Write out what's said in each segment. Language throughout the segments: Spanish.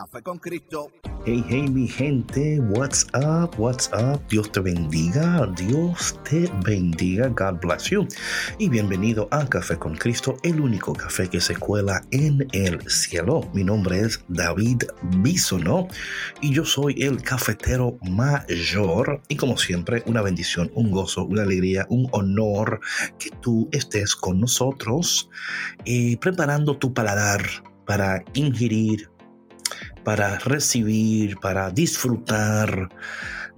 Café con Cristo. Hey, hey, mi gente, what's up, what's up? Dios te bendiga, Dios te bendiga, God bless you. Y bienvenido a Café con Cristo, el único café que se cuela en el cielo. Mi nombre es David Bisono y yo soy el cafetero mayor. Y como siempre, una bendición, un gozo, una alegría, un honor que tú estés con nosotros eh, preparando tu paladar para ingerir para recibir, para disfrutar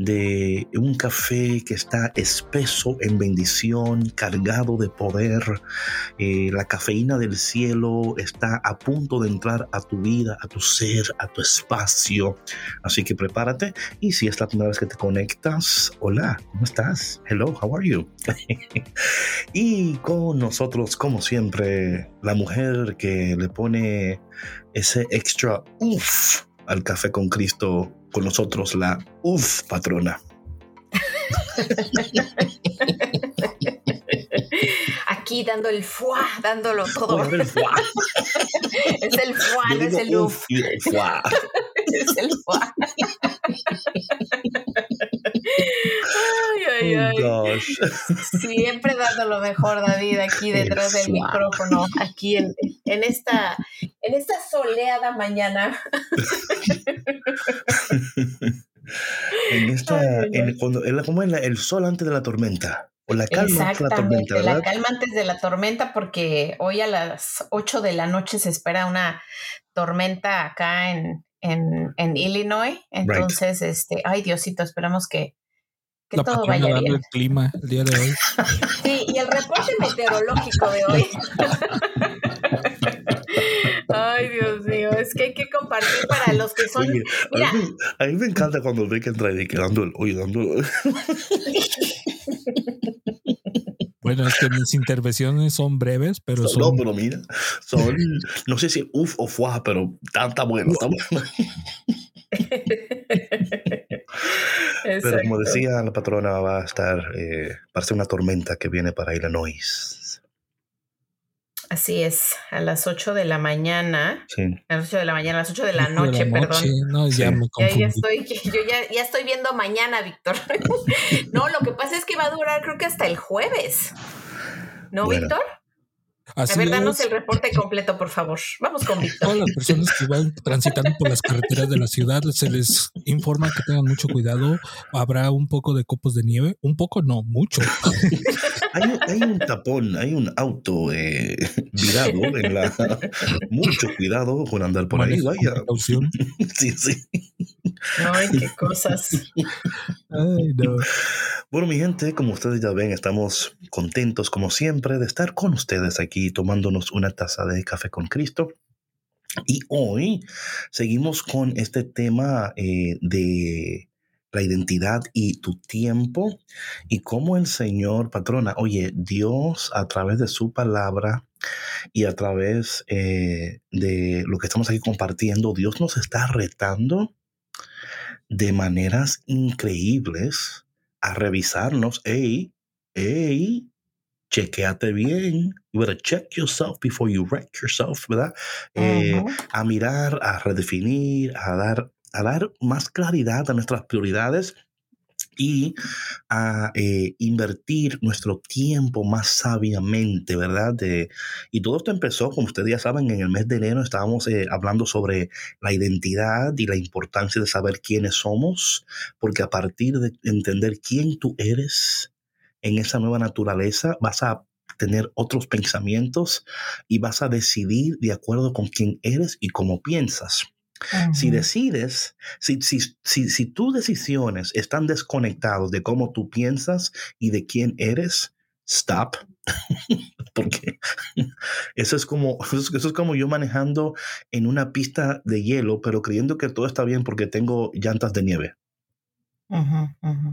de un café que está espeso en bendición, cargado de poder. Eh, la cafeína del cielo está a punto de entrar a tu vida, a tu ser, a tu espacio. Así que prepárate. Y si es la primera vez que te conectas, hola, ¿cómo estás? Hello, how are you? y con nosotros, como siempre, la mujer que le pone ese extra uff al café con Cristo con nosotros, la uff patrona. Aquí dando el fuá, dándolo todo. el fuá. es el fuá, no es el uff. es el fuá. ay, ay, ay. Oh, gosh. Siempre dando lo mejor, David, aquí detrás del micrófono, aquí en, en, esta, en esta soleada mañana. en esta, en, cuando, en la, como en la, el sol antes de la tormenta. O la calma antes de la tormenta, ¿verdad? La calma antes de la tormenta, porque hoy a las 8 de la noche se espera una tormenta acá en, en, en Illinois. Entonces, right. este, ay Diosito, esperamos que, que la todo vaya bien. el clima el día de hoy. Sí, y el reporte meteorológico de hoy. Ay, Dios mío, es que hay que compartir para los que son. Oye, Mira, a, mí, a, mí, me encanta cuando ve que entra y que dando el. Oye, dando. Bueno, es que mis intervenciones son breves, pero son. No, pero mira, son. No sé si uff o fuá, pero está bueno, bueno. Pero como decía la patrona, va a estar, eh, ser una tormenta que viene para Illinois. Así es, a las 8 de la mañana. Sí. A las 8 de la mañana, a las 8 de la noche, de la perdón. noche. No, ya Sí. me Ya, estoy, yo ya, ya estoy viendo mañana, Víctor. no, lo que pasa es que va a durar creo que hasta el jueves. ¿No, Bueno. Víctor? Así a ver, danos es. el reporte completo, por favor. Vamos con Víctor. Todas las personas que van transitando por las carreteras de la ciudad se les informa que tengan mucho cuidado. Habrá un poco de copos de nieve. Un poco, no, mucho. Hay, un- hay un tapón, hay un auto eh, virado en la. Mucho cuidado con andar por ahí, Manejo con vaya. precaución. Sí, sí. Ay, qué cosas. Ay, no. Bueno, mi gente, como ustedes ya ven, estamos contentos, como siempre, de estar con ustedes aquí tomándonos una taza de café con Cristo. Y hoy seguimos con este tema eh, de la identidad y tu tiempo y cómo el Señor, patrona, oye, Dios a través de su palabra y a través eh, de lo que estamos aquí compartiendo, Dios nos está retando de maneras increíbles a revisarnos. Hey, chequeate bien. You better check yourself before you wreck yourself, ¿verdad? Eh, Ujú. a mirar, a redefinir, a dar, a dar más claridad a nuestras prioridades y a eh, invertir nuestro tiempo más sabiamente, ¿verdad? De, y todo esto empezó, como ustedes ya saben, en el mes de enero estábamos eh, hablando sobre la identidad y la importancia de saber quiénes somos, porque a partir de entender quién tú eres en esa nueva naturaleza, vas a tener otros pensamientos y vas a decidir de acuerdo con quién eres y cómo piensas. Si decides, si, si, si, si, tus decisiones están desconectados de cómo tú piensas y de quién eres, stop. Porque eso es como eso es, como yo manejando en una pista de hielo, pero creyendo que todo está bien porque tengo llantas de nieve.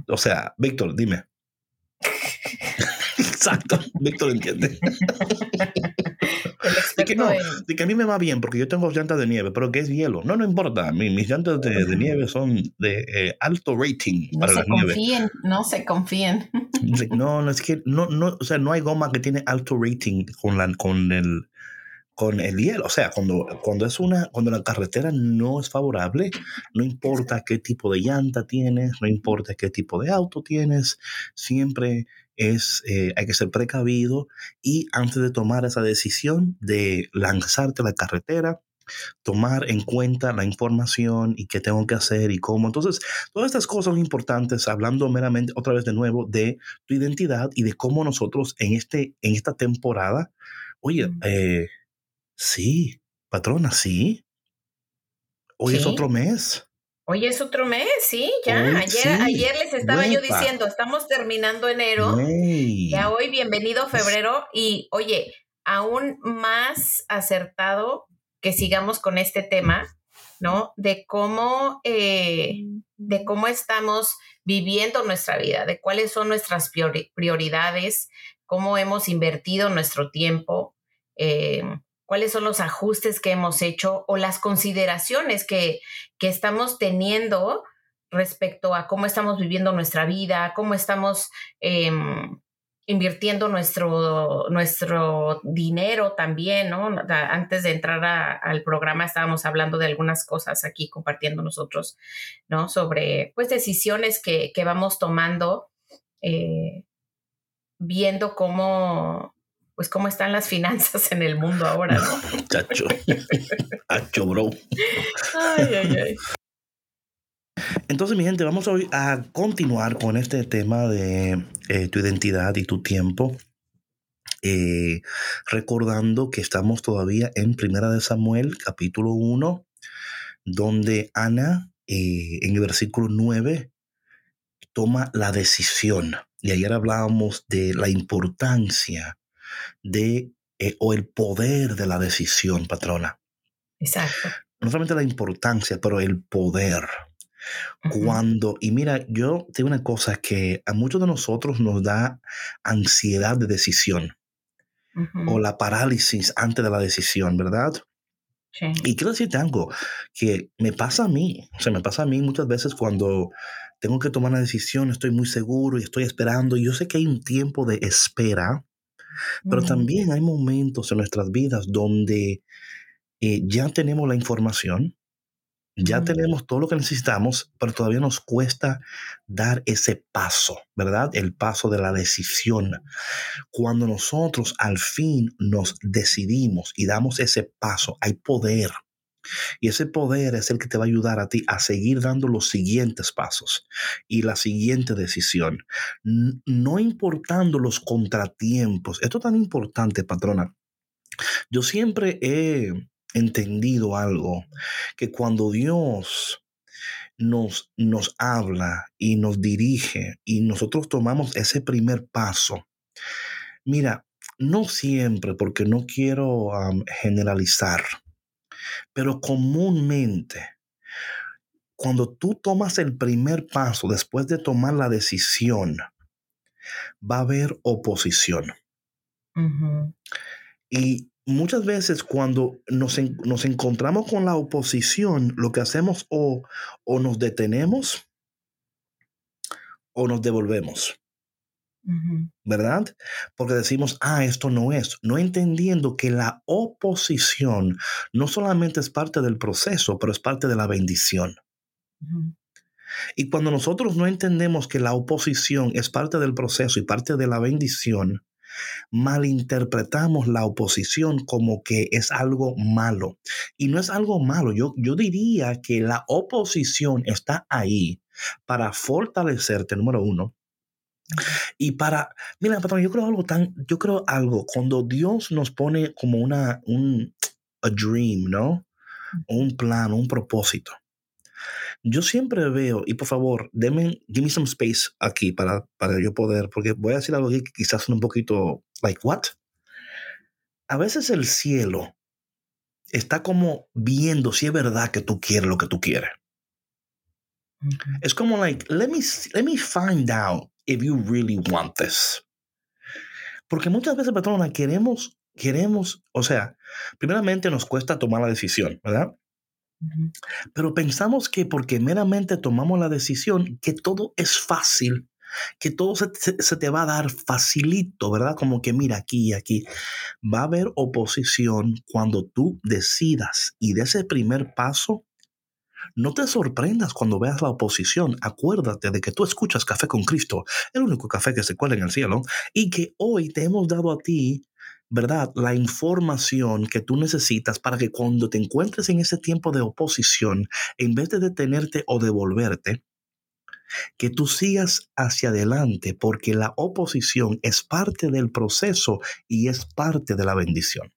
O sea, Víctor, dime. Exacto, Víctor entiende. de, que no, de que a mí me va bien porque yo tengo llantas de nieve, pero que es hielo. No, no importa. mis llantas de, nieve son de eh, alto rating no para se la confíen, No se confíen. No, no es que no, no, o sea, no hay goma que tiene alto rating con la, con el con el hielo. O sea, cuando, cuando es una, cuando la carretera no es favorable, no importa qué tipo de llanta tienes, no importa qué tipo de auto tienes, siempre es, eh, hay que ser precavido y antes de tomar esa decisión de lanzarte a la carretera, tomar en cuenta la información y qué tengo que hacer y cómo. Entonces, todas estas cosas son importantes, hablando meramente otra vez de nuevo de tu identidad y de cómo nosotros en, este, en esta temporada, oye, eh, Sí, patrona, sí. Hoy es otro mes. Hoy es otro mes, sí, ya. ayer, ayer les estaba yo diciendo, estamos terminando enero. Ya hoy, bienvenido febrero. Y oye, aún más acertado que sigamos con este tema, ¿no? De cómo, eh, de cómo estamos viviendo nuestra vida, de cuáles son nuestras prioridades, cómo hemos invertido nuestro tiempo. Eh, cuáles son los ajustes que hemos hecho o las consideraciones que, estamos teniendo respecto a cómo estamos viviendo nuestra vida, cómo estamos em, invirtiendo nuestro, nuestro dinero también, ¿no? Antes de entrar al programa estábamos hablando de algunas cosas aquí compartiendo nosotros, ¿no? Sobre, pues, decisiones que, vamos tomando, eh, viendo cómo, pues cómo están las finanzas en el mundo ahora, ¿no? Chacho. Chacho, bro. Ay, ay, ay. Entonces, mi gente, vamos hoy a continuar con este tema de eh, tu identidad y tu tiempo. Eh, recordando que estamos todavía en Primera de Samuel, capítulo 1, donde Ana, eh, en el versículo 9, toma la decisión. Y ayer hablábamos de la importancia de, eh, o el poder de la decisión, patrona. Exacto. No solamente la importancia, pero el poder. Cuando, y mira, yo tengo una cosa que a muchos de nosotros nos da ansiedad de decisión o la parálisis antes de la decisión, ¿verdad? Sí. Y quiero decirte algo que me pasa a mí, o sea, me pasa a mí muchas veces cuando tengo que tomar una decisión, estoy muy seguro y estoy esperando. Y yo sé que hay un tiempo de espera pero también hay momentos en nuestras vidas donde eh, ya tenemos la información, ya tenemos todo lo que necesitamos, pero todavía nos cuesta dar ese paso, ¿verdad? El paso de la decisión. Cuando nosotros al fin nos decidimos y damos ese paso, hay poder y ese poder es el que te va a ayudar a ti a seguir dando los siguientes pasos y la siguiente decisión, no importando los contratiempos. Esto es tan importante, patrona. Yo siempre he entendido algo, que cuando Dios nos, nos habla y nos dirige y nosotros tomamos ese primer paso, mira, no siempre, porque no quiero generalizar, pero comúnmente, cuando tú tomas el primer paso después de tomar la decisión, va a haber oposición. Y muchas veces cuando nos, nos, encontramos con la oposición, lo que hacemos o, o nos detenemos o nos devolvemos. ¿Verdad? Porque decimos, ah, esto no es, no entendiendo que la oposición no solamente es parte del proceso, pero es parte de la bendición. Y cuando nosotros no entendemos que la oposición es parte del proceso y parte de la bendición, malinterpretamos la oposición como que es algo malo. Y no es algo malo. Yo, yo diría que la oposición está ahí para fortalecerte, número uno, Y para, mira, patrón, yo creo algo tan, yo creo algo, cuando Dios nos pone como una, un, a dream, ¿no? Un plan, un propósito. Yo siempre veo, y por favor, denme, give me some space aquí para, para yo poder, porque voy a decir algo que quizás un poquito, like, what? A veces el cielo está como viendo si es verdad que tú quieres lo que tú quieres. Es como like, let me, let me find out if you really want this. Porque muchas veces, patrona, queremos, queremos, o sea, primeramente nos cuesta tomar la decisión, ¿verdad? Pero pensamos que porque meramente tomamos la decisión, que todo es fácil, que todo se, se, te va a dar facilito, ¿verdad? Como que mira aquí y aquí. Va a haber oposición cuando tú decidas y de ese primer paso no te sorprendas cuando veas la oposición. Acuérdate de que tú escuchas Café con Cristo, el único café que se cuela en el cielo, y que hoy te hemos dado a ti, ¿verdad? La información que tú necesitas para que cuando te encuentres en ese tiempo de oposición, en vez de detenerte o devolverte, que tú sigas hacia adelante porque la oposición es parte del proceso y es parte de la bendición.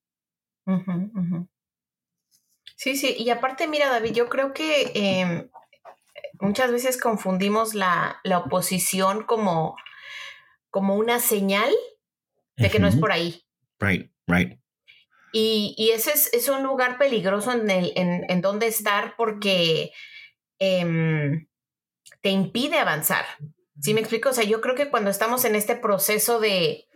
Sí, sí, y aparte, mira, David, yo creo que em, muchas veces confundimos la, oposición como, como una señal de que no es por ahí. Right, right. Y, ese es, un lugar peligroso en, el, en, donde estar porque em, te impide avanzar. ¿Sí me explico? O sea, yo creo que cuando estamos en este proceso de,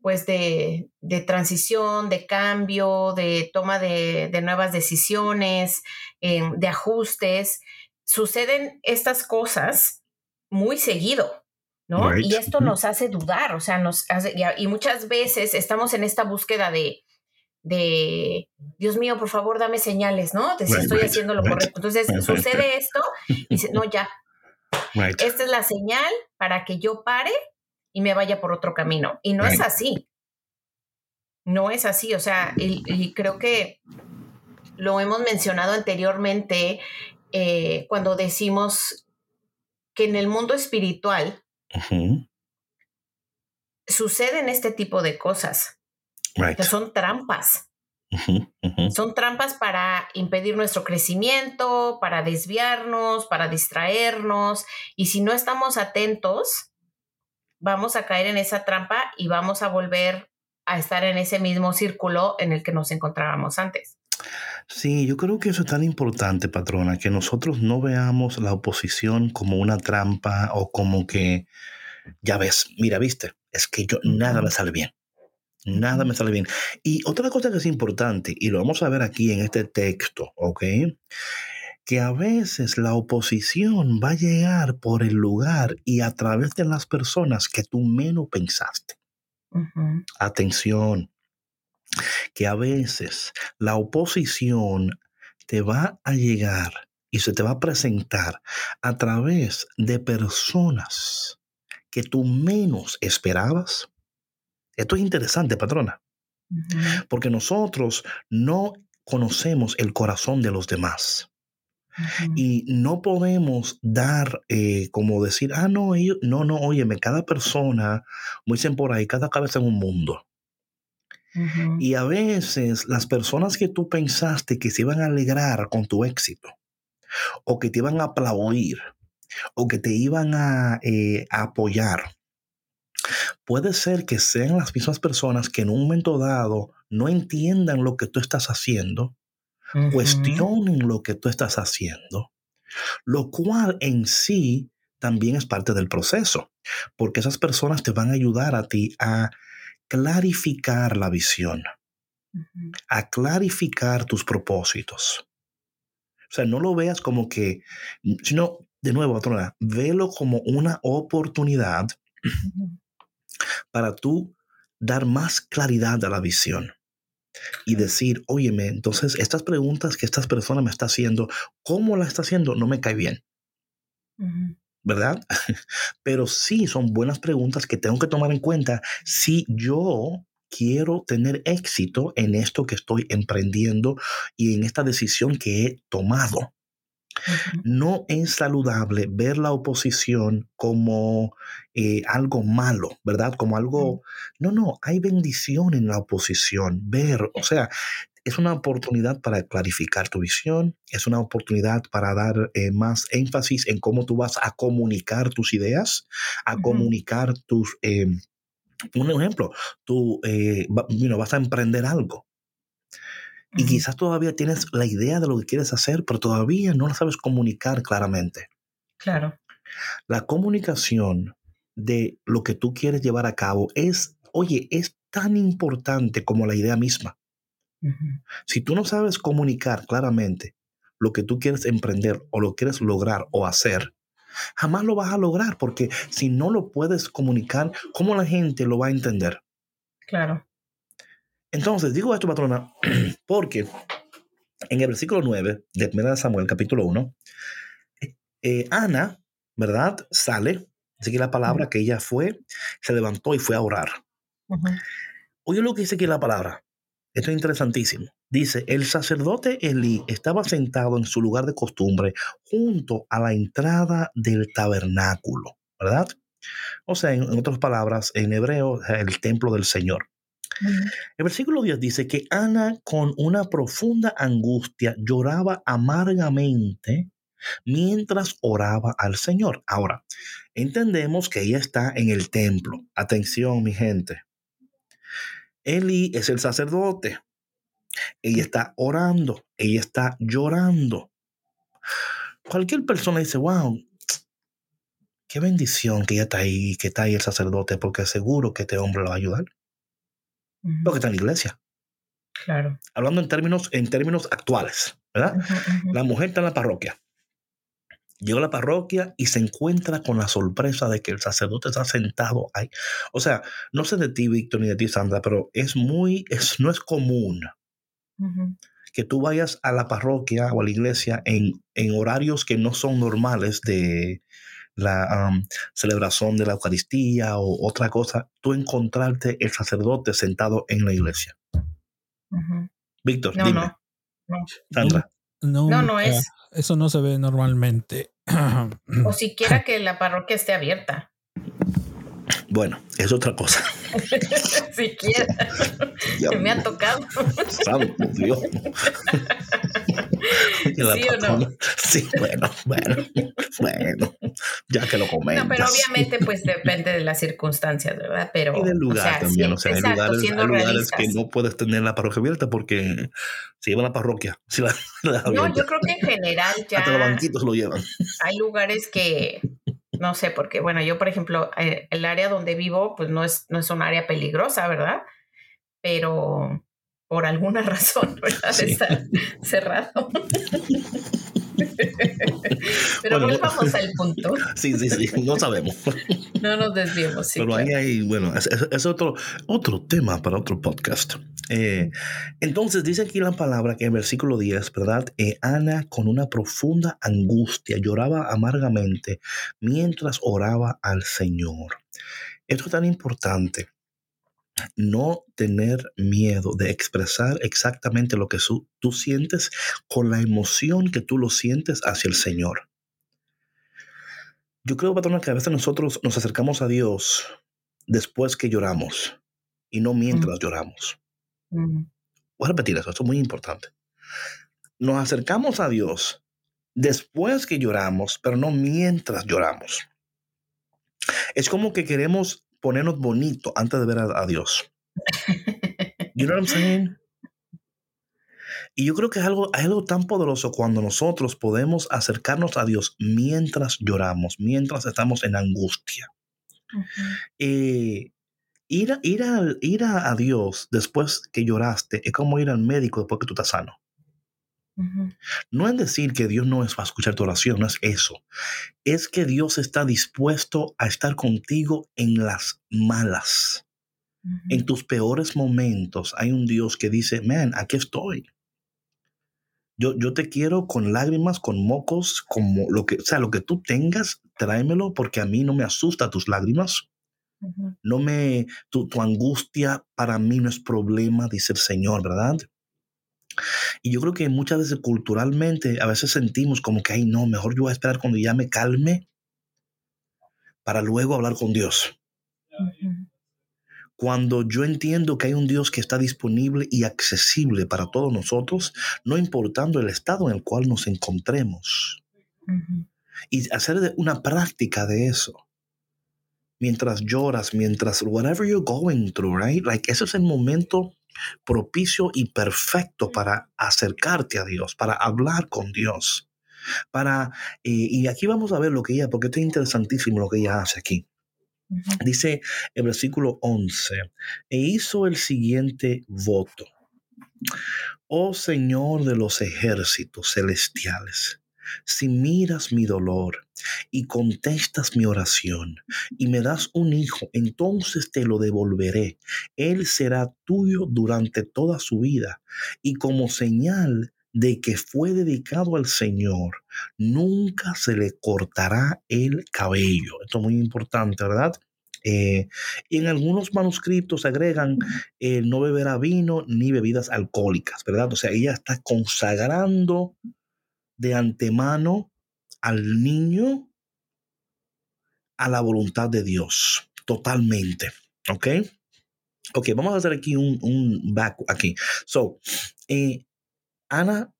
pues de, transición, de cambio, de toma de, nuevas decisiones, em, de ajustes. Suceden estas cosas muy seguido, ¿no? Y esto nos hace dudar, o sea, nos hace, y, muchas veces estamos en esta búsqueda de, de, Dios mío, por favor, dame señales, ¿no? De si estoy haciendo lo correcto. Entonces, sucede esto y dice, no, ya. Esta es la señal para que yo pare y me vaya por otro camino. Y no es así. No es así. O sea, y, creo que lo hemos mencionado anteriormente eh, cuando decimos que en el mundo espiritual suceden este tipo de cosas. Que son trampas. Son trampas para impedir nuestro crecimiento, para desviarnos, para distraernos. Y si no estamos atentos, vamos a caer en esa trampa y vamos a volver a estar en ese mismo círculo en el que nos encontrábamos antes. Sí, yo creo que eso es tan importante, patrona, que nosotros no veamos la oposición como una trampa o como que, ya ves, mira, viste, es que yo nada me sale bien. Nada me sale bien. Y otra cosa que es importante, y lo vamos a ver aquí en este texto, ¿ok? Que a veces la oposición va a llegar por el lugar y a través de las personas que tú menos pensaste. Atención, que a veces la oposición te va a llegar y se te va a presentar a través de personas que tú menos esperabas. Esto es interesante, patrona, porque nosotros no conocemos el corazón de los demás. Y no podemos dar, eh, como decir, ah, no, no, no, óyeme, cada persona, muy dicen por ahí, cada cabeza en un mundo. Y a veces las personas que tú pensaste que se iban a alegrar con tu éxito, o que te iban a aplaudir, o que te iban a, eh, a apoyar, puede ser que sean las mismas personas que en un momento dado no entiendan lo que tú estás haciendo cuestionen lo que tú estás haciendo, lo cual en sí también es parte del proceso, porque esas personas te van a ayudar a ti a clarificar la visión, a clarificar tus propósitos. O sea, no lo veas como que, sino, de nuevo, otra velo como una oportunidad para tú dar más claridad a la visión y decir, óyeme, entonces estas preguntas que esta persona me está haciendo, ¿cómo la está haciendo? No me cae bien. ¿Verdad? Pero sí son buenas preguntas que tengo que tomar en cuenta si yo quiero tener éxito en esto que estoy emprendiendo y en esta decisión que he tomado. No es saludable ver la oposición como eh, algo malo, ¿verdad? Como algo... No, no, hay bendición en la oposición. Ver, o sea, es una oportunidad para clarificar tu visión, es una oportunidad para dar eh, más énfasis en cómo tú vas a comunicar tus ideas, a comunicar tus... Eh, un ejemplo, tú vas a emprender algo y quizás todavía tienes la idea de lo que quieres hacer, pero todavía no la sabes comunicar claramente. Claro. La comunicación de lo que tú quieres llevar a cabo es, oye, es tan importante como la idea misma. Si tú no sabes comunicar claramente lo que tú quieres emprender o lo quieres lograr o hacer, jamás lo vas a lograr porque si no lo puedes comunicar, ¿cómo la gente lo va a entender? Claro. Entonces, digo esto, patrona, porque en el versículo 9 de 1 Samuel, capítulo 1, eh, Ana, ¿verdad? Sale, dice que la palabra que ella fue, se levantó y fue a orar. Oye lo que dice aquí la palabra. Esto es interesantísimo. Dice, el sacerdote Elí estaba sentado en su lugar de costumbre junto a la entrada del tabernáculo, ¿verdad? O sea, en otras palabras, en hebreo, el templo del Señor. El versículo 10 dice que Ana con una profunda angustia lloraba amargamente mientras oraba al Señor. Ahora, entendemos que ella está en el templo. Atención, mi gente. Eli es el sacerdote. Ella está orando, ella está llorando. Cualquier persona dice, wow, qué bendición que ella está ahí, que está ahí el sacerdote, porque seguro que este hombre lo va a ayudar. Lo que está en la iglesia. Claro. Hablando en términos, en términos actuales, ¿verdad? La mujer está en la parroquia. Llegó a la parroquia y se encuentra con la sorpresa de que el sacerdote está sentado ahí. O sea, no sé de ti, Víctor, ni de ti, Sandra, pero es muy, es, no es común que tú vayas a la parroquia o a la iglesia en, en horarios que no son normales de, la celebración de la Eucaristía o otra cosa, tú encontrarte el sacerdote sentado en la iglesia. Víctor, dime. No, Sandra. No, no, es. Eso no se ve normalmente. o siquiera que la parroquia esté abierta. Bueno, es otra cosa. Siquiera. que me ha tocado. Santo Dios. ¿Sí o no? Sí, bueno, bueno, bueno, ya que lo comentas. No, pero obviamente pues depende de las circunstancias, ¿verdad? Pero, y del lugar también, o sea, hay lugares, hay lugares que no puedes tener la parroquia abierta porque se lleva la parroquia. Si la, no, yo creo que en general ya... Hasta los banquitos lo llevan. Hay lugares que no sé, porque bueno, yo por ejemplo, eh, el área donde vivo, pues no es, no es un área peligrosa, ¿verdad? Pero por alguna razón, ¿verdad? Está cerrado. Pero volvamos al punto. Sí, sí, sí, no sabemos. No nos desviemos. Pero ahí hay, bueno, es, otro, otro tema para otro podcast. Eh, entonces dice aquí la palabra que en versículo 10, ¿verdad? Eh, Ana con una profunda angustia lloraba amargamente mientras oraba al Señor. Esto es tan importante no tener miedo de expresar exactamente lo que tú sientes con la emoción que tú lo sientes hacia el Señor. Yo creo, patrona, que a veces nosotros nos acercamos a Dios después que lloramos y no mientras lloramos. Voy a repetir eso, esto es muy importante. Nos acercamos a Dios después que lloramos, pero no mientras lloramos. Es como que queremos ponernos bonito antes de ver a, Dios. You know what I'm saying? Y yo creo que es algo, algo tan poderoso cuando nosotros podemos acercarnos a Dios mientras lloramos, mientras estamos en angustia. Eh, ir, a, ir, a, ir a, Dios después que lloraste es como ir al médico después que tú estás sano. No es decir que Dios no es para escuchar tu oración, no es eso. Es que Dios está dispuesto a estar contigo en las malas. En tus peores momentos hay un Dios que dice, man, aquí estoy. Yo, yo te quiero con lágrimas, con mocos, como lo que, o sea, lo que tú tengas, tráemelo porque a mí no me asusta tus lágrimas. No me, tu, tu angustia para mí no es problema, dice el Señor, ¿verdad? Y yo creo que muchas veces culturalmente a veces sentimos como que, ay, no, mejor yo voy a esperar cuando ya me calme para luego hablar con Dios. Cuando yo entiendo que hay un Dios que está disponible y accesible para todos nosotros, no importando el estado en el cual nos encontremos. Y hacer una práctica de eso. Mientras lloras, mientras whatever you're going through, right? Like ese es el momento propicio y perfecto para acercarte a Dios, para hablar con Dios. Para, eh, y aquí vamos a ver lo que ella, porque esto es interesantísimo lo que ella hace aquí. Dice el versículo 11, e hizo el siguiente voto. Oh Señor de los ejércitos celestiales, si miras mi dolor y contestas mi oración y me das un hijo, entonces te lo devolveré. Él será tuyo durante toda su vida y como señal de que fue dedicado al Señor, nunca se le cortará el cabello. Esto es muy importante, ¿verdad? Eh, y en algunos manuscritos agregan, eh, no beberá vino ni bebidas alcohólicas, ¿verdad? O sea, ella está consagrando de antemano al niño a la voluntad de Dios, totalmente, ¿ok? Ok, vamos a hacer aquí un, un back aquí. So, eh, Ana,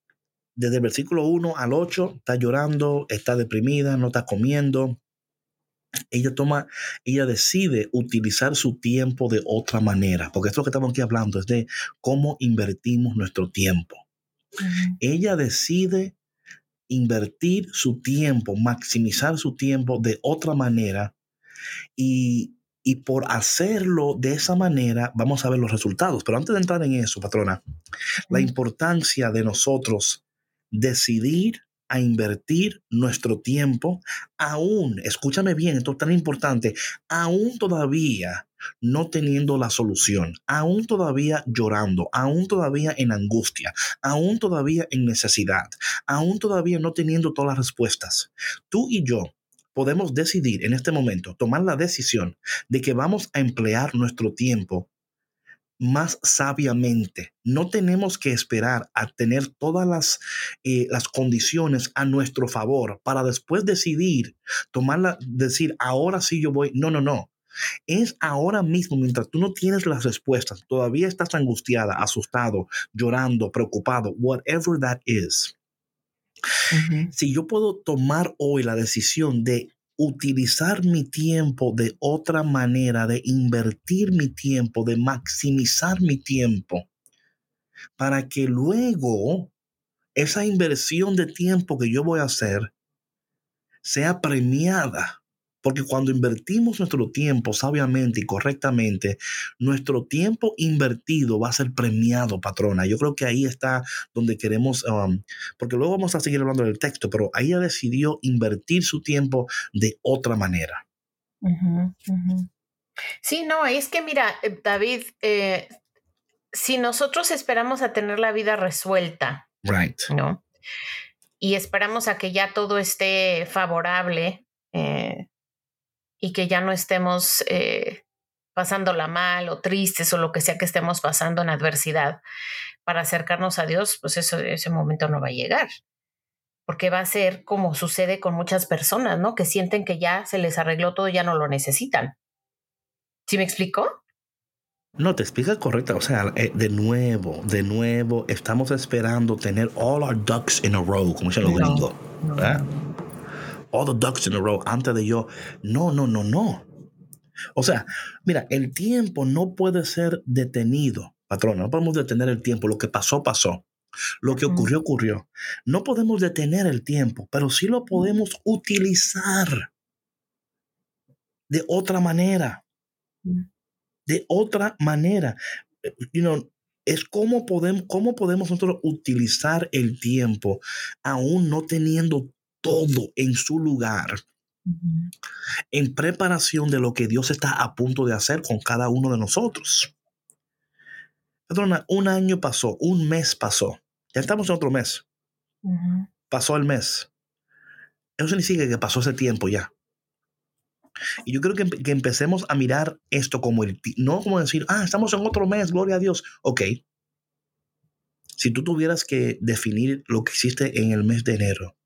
desde el versículo 1 al 8, está llorando, está deprimida, no está comiendo. Ella toma, ella decide utilizar su tiempo de otra manera, porque esto que estamos aquí hablando es de cómo invertimos nuestro tiempo. Ella decide invertir su tiempo, maximizar su tiempo de otra manera y, y por hacerlo de esa manera vamos a ver los resultados. Pero antes de entrar en eso, patrona, la importancia de nosotros decidir a invertir nuestro tiempo, aún, escúchame bien, esto es tan importante, aún todavía no teniendo la solución, aún todavía llorando, aún todavía en angustia, aún todavía en necesidad, aún todavía no teniendo todas las respuestas. Tú y yo podemos decidir en este momento, tomar la decisión de que vamos a emplear nuestro tiempo más sabiamente. No tenemos que esperar a tener todas las, eh, las condiciones a nuestro favor para después decidir, tomarla, decir, ahora sí yo voy. No, no, no. Es ahora mismo, mientras tú no tienes las respuestas, todavía estás angustiada, asustado, llorando, preocupado, whatever that is. Si yo puedo tomar hoy la decisión de utilizar mi tiempo de otra manera, de invertir mi tiempo, de maximizar mi tiempo, para que luego esa inversión de tiempo que yo voy a hacer sea premiada porque cuando invertimos nuestro tiempo sabiamente y correctamente, nuestro tiempo invertido va a ser premiado, patrona. Yo creo que ahí está donde queremos, um, porque luego vamos a seguir hablando del texto, pero ahí ella decidió invertir su tiempo de otra manera. Sí, no, es que mira, eh, David, eh, si nosotros esperamos a tener la vida resuelta, right. ¿no? Y esperamos a que ya todo esté favorable, eh, y que ya no estemos eh, pasándola mal o tristes o lo que sea que estemos pasando en adversidad para acercarnos a Dios, pues eso, ese momento no va a llegar. Porque va a ser como sucede con muchas personas, ¿no? Que sienten que ya se les arregló todo, ya no lo necesitan. ¿Sí me explico? No, te explica correcta. O sea, eh, de nuevo, de nuevo, estamos esperando tener all our ducks in a row, como se lo gringos all the ducks in a row antes de yo. No, no, no, no. O sea, mira, el tiempo no puede ser detenido, patrona. No podemos detener el tiempo. Lo que pasó, pasó. Lo que ocurrió, ocurrió. No podemos detener el tiempo, pero sí lo podemos utilizar de otra manera. De otra manera. You know, es cómo podemos, cómo podemos nosotros utilizar el tiempo aún no teniendo todo en su lugar en preparación de lo que Dios está a punto de hacer con cada uno de nosotros. Perdona, un año pasó, un mes pasó, ya estamos en otro mes. Pasó el mes. Eso significa que pasó ese tiempo ya. Y yo creo que, que, empecemos a mirar esto como el, no como decir, ah, estamos en otro mes, gloria a Dios. Ok. si tú tuvieras que definir lo que hiciste en el mes de enero,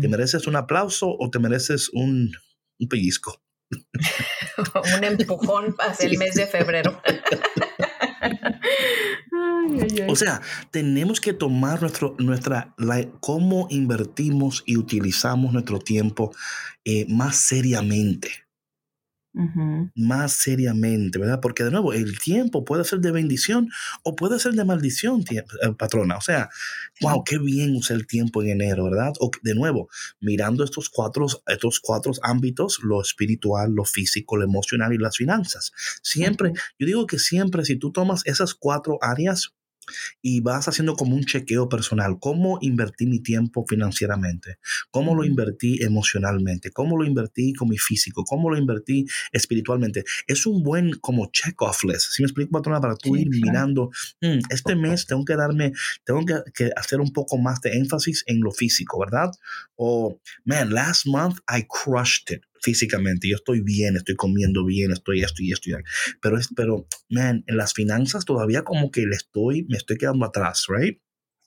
¿te mereces un aplauso o te mereces un, un pellizco? un empujón hacia el mes de febrero. O sea, tenemos que tomar nuestro, nuestra, cómo invertimos y utilizamos nuestro tiempo eh, más seriamente más seriamente, ¿verdad? Porque de nuevo, el tiempo puede ser de bendición o puede ser de maldición, eh, patrona. O sea, wow, qué bien usa el tiempo en enero, ¿verdad? O de nuevo, mirando estos cuatro, estos cuatro ámbitos, lo espiritual, lo físico, lo emocional y las finanzas. Siempre, yo digo que siempre si tú tomas esas cuatro áreas, y vas haciendo como un chequeo personal. ¿Cómo invertí mi tiempo financieramente? ¿Cómo lo invertí emocionalmente? ¿Cómo lo invertí con mi físico? ¿Cómo lo invertí espiritualmente? Es un buen como check-off list. Si me explico, patrona, para tú ir mirando, mm, este mes tengo que darme, tengo que, que, hacer un poco más de énfasis en lo físico, ¿verdad? O, man, last month I crushed it físicamente, yo estoy bien, estoy comiendo bien, estoy esto y esto y Pero, es, pero, man, en las finanzas todavía como que le estoy, me estoy quedando atrás, right?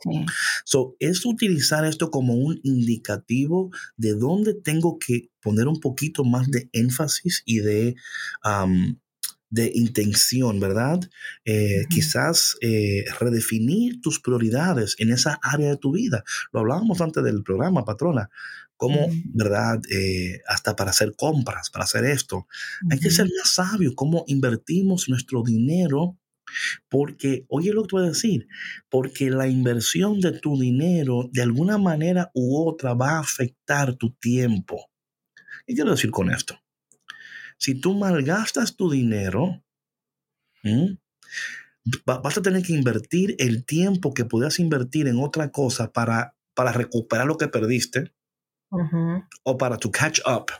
Sí. So, es utilizar esto como un indicativo de dónde tengo que poner un poquito más de énfasis y de, de intención, ¿verdad? Eh, quizás eh, redefinir tus prioridades en esa área de tu vida. Lo hablábamos antes del programa, patrona cómo, ¿verdad? Eh, hasta para hacer compras, para hacer esto. Hay que ser más sabios, cómo invertimos nuestro dinero, porque, oye lo que te voy a decir, porque la inversión de tu dinero de alguna manera u otra va a afectar tu tiempo. ¿Qué quiero decir con esto? Si tú malgastas tu dinero, vas a tener que invertir el tiempo que puedas invertir en otra cosa para, para recuperar lo que perdiste o para to catch up.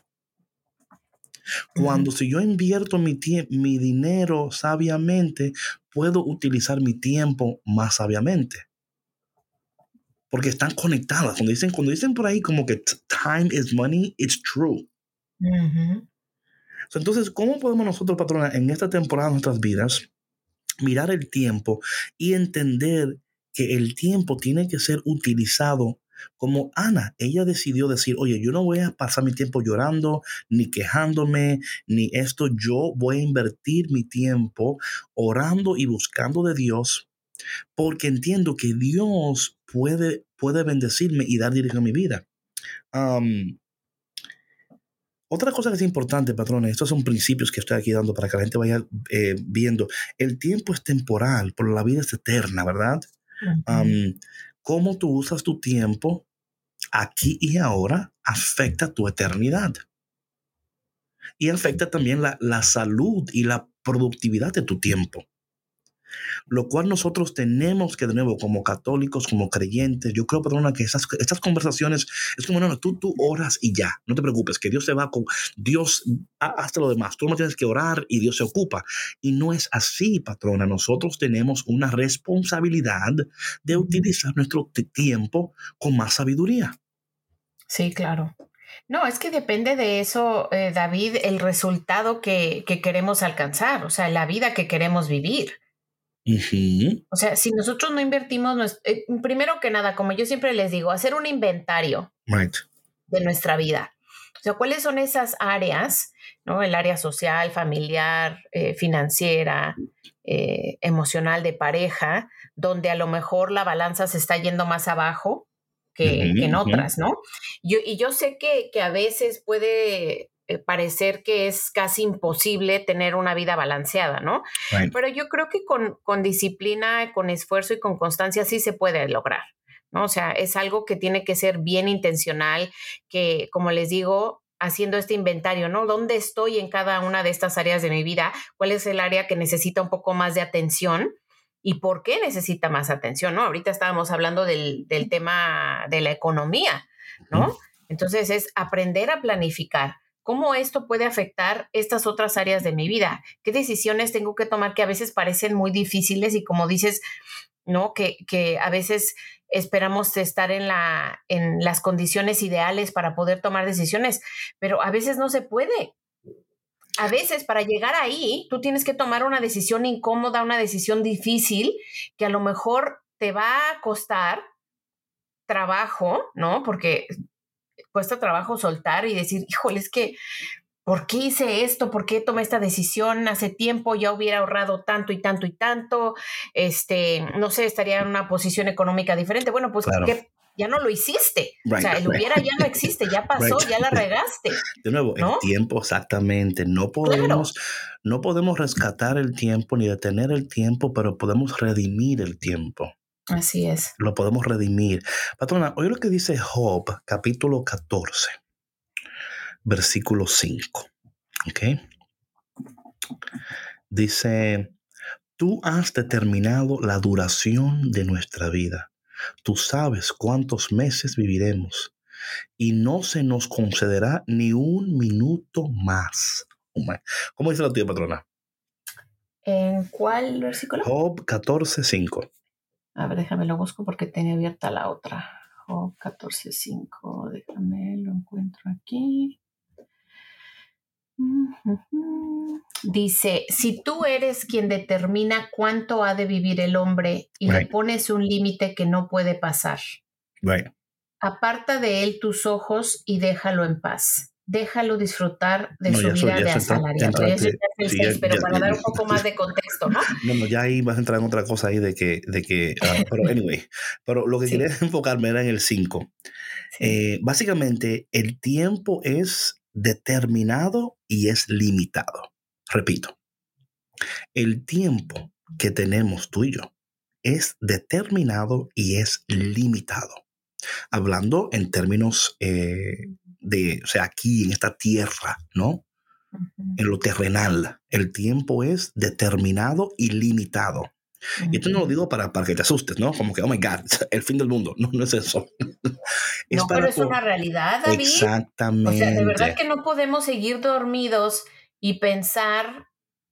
Cuando si yo invierto mi, mi dinero sabiamente, puedo utilizar mi tiempo más sabiamente. Porque están conectadas. Cuando dicen, cuando dicen por ahí como que time is money, it's true. Entonces, ¿cómo podemos nosotros, patrona, en esta temporada de nuestras vidas, mirar el tiempo y entender que el tiempo tiene que ser utilizado como Ana, ella decidió decir, oye, yo no voy a pasar mi tiempo llorando, ni quejándome, ni esto, yo voy a invertir mi tiempo orando y buscando de Dios, porque entiendo que Dios puede, puede bendecirme y dar dirección a mi vida. otra cosa que es importante, patrones, estos son principios que estoy aquí dando para que la gente vaya eh, viendo. El tiempo es temporal, pero la vida es eterna, ¿verdad? Cómo tú usas tu tiempo aquí y ahora afecta tu eternidad. Y afecta también la, la salud y la productividad de tu tiempo. Lo cual nosotros tenemos que, de nuevo, como católicos, como creyentes, yo creo, perdona, que esas, estas conversaciones es como, no, no, tú, tú oras y ya, no te preocupes, que Dios se va con, Dios, hasta lo demás, tú no tienes que orar y Dios se ocupa. Y no es así, patrona, nosotros tenemos una responsabilidad de utilizar nuestro tiempo con más sabiduría. Sí, claro. No, es que depende de eso, eh, David, el resultado que, que, queremos alcanzar, o sea, la vida que queremos vivir. O sea, si nosotros no invertimos, eh, primero que nada, como yo siempre les digo, hacer un inventario de nuestra vida. O sea, ¿cuáles son esas áreas, ¿no? El área social, familiar, eh, financiera, eh, emocional de pareja, donde a lo mejor la balanza se está yendo más abajo que, en otras, ¿no? Yo, y yo sé que, que a veces puede eh, parecer que es casi imposible tener una vida balanceada, ¿no? Pero yo creo que con, con, disciplina, con esfuerzo y con constancia sí se puede lograr, ¿no? O sea, es algo que tiene que ser bien intencional, que como les digo, haciendo este inventario, ¿no? ¿Dónde estoy en cada una de estas áreas de mi vida? ¿Cuál es el área que necesita un poco más de atención? ¿Y por qué necesita más atención? ¿no? Ahorita estábamos hablando del, del tema de la economía, ¿no? Entonces es aprender a planificar, cómo esto puede afectar estas otras áreas de mi vida, qué decisiones tengo que tomar que a veces parecen muy difíciles y como dices, ¿no? Que, que a veces esperamos estar en, la, en las condiciones ideales para poder tomar decisiones, pero a veces no se puede. A veces para llegar ahí, tú tienes que tomar una decisión incómoda, una decisión difícil, que a lo mejor te va a costar trabajo, ¿no? Porque cuesta trabajo soltar y decir, híjole, es que, ¿por qué hice esto? ¿Por qué tomé esta decisión hace tiempo? Ya hubiera ahorrado tanto y tanto y tanto, este, no sé, estaría en una posición económica diferente. Bueno, pues ya no lo hiciste. o sea, el hubiera ya no existe, ya pasó, ya la regaste. De nuevo, el tiempo, exactamente. No podemos, no podemos rescatar el tiempo ni detener el tiempo, pero podemos redimir el tiempo. Así es. Lo podemos redimir. Patrona, oye lo que dice Job, capítulo 14, versículo 5. ¿Ok? Dice, tú has determinado la duración de nuestra vida. Tú sabes cuántos meses viviremos y no se nos concederá ni un minuto más. ¿Cómo dice la tía patrona? ¿En cuál versículo? Job 14, 5. A ver, déjame lo busco porque tenía abierta la otra. Job 14.5. Déjame lo encuentro aquí. Dice, si tú eres quien determina cuánto ha de vivir el hombre y le pones un límite que no puede pasar, aparta de él tus ojos y déjalo en paz déjalo disfrutar de su vida de asalariado. pero para dar un poco más de contexto, ¿no? No, no, ya ahí vas a entrar en otra cosa ahí de que, de que ah, pero anyway, pero lo que quería enfocarme era en el 5. Eh, básicamente, el tiempo es determinado y es limitado. Repito, el tiempo que tenemos tú y yo es determinado y es limitado. Hablando en términos eh, de, o sea, aquí en esta tierra, ¿no? En lo terrenal, el tiempo es determinado y limitado. Y esto no lo digo para, para que te asustes, ¿no? Como que, oh my God, el fin del mundo. No, no es eso. no, pero es una realidad, David. Exactamente. O sea, de verdad que no podemos seguir dormidos y pensar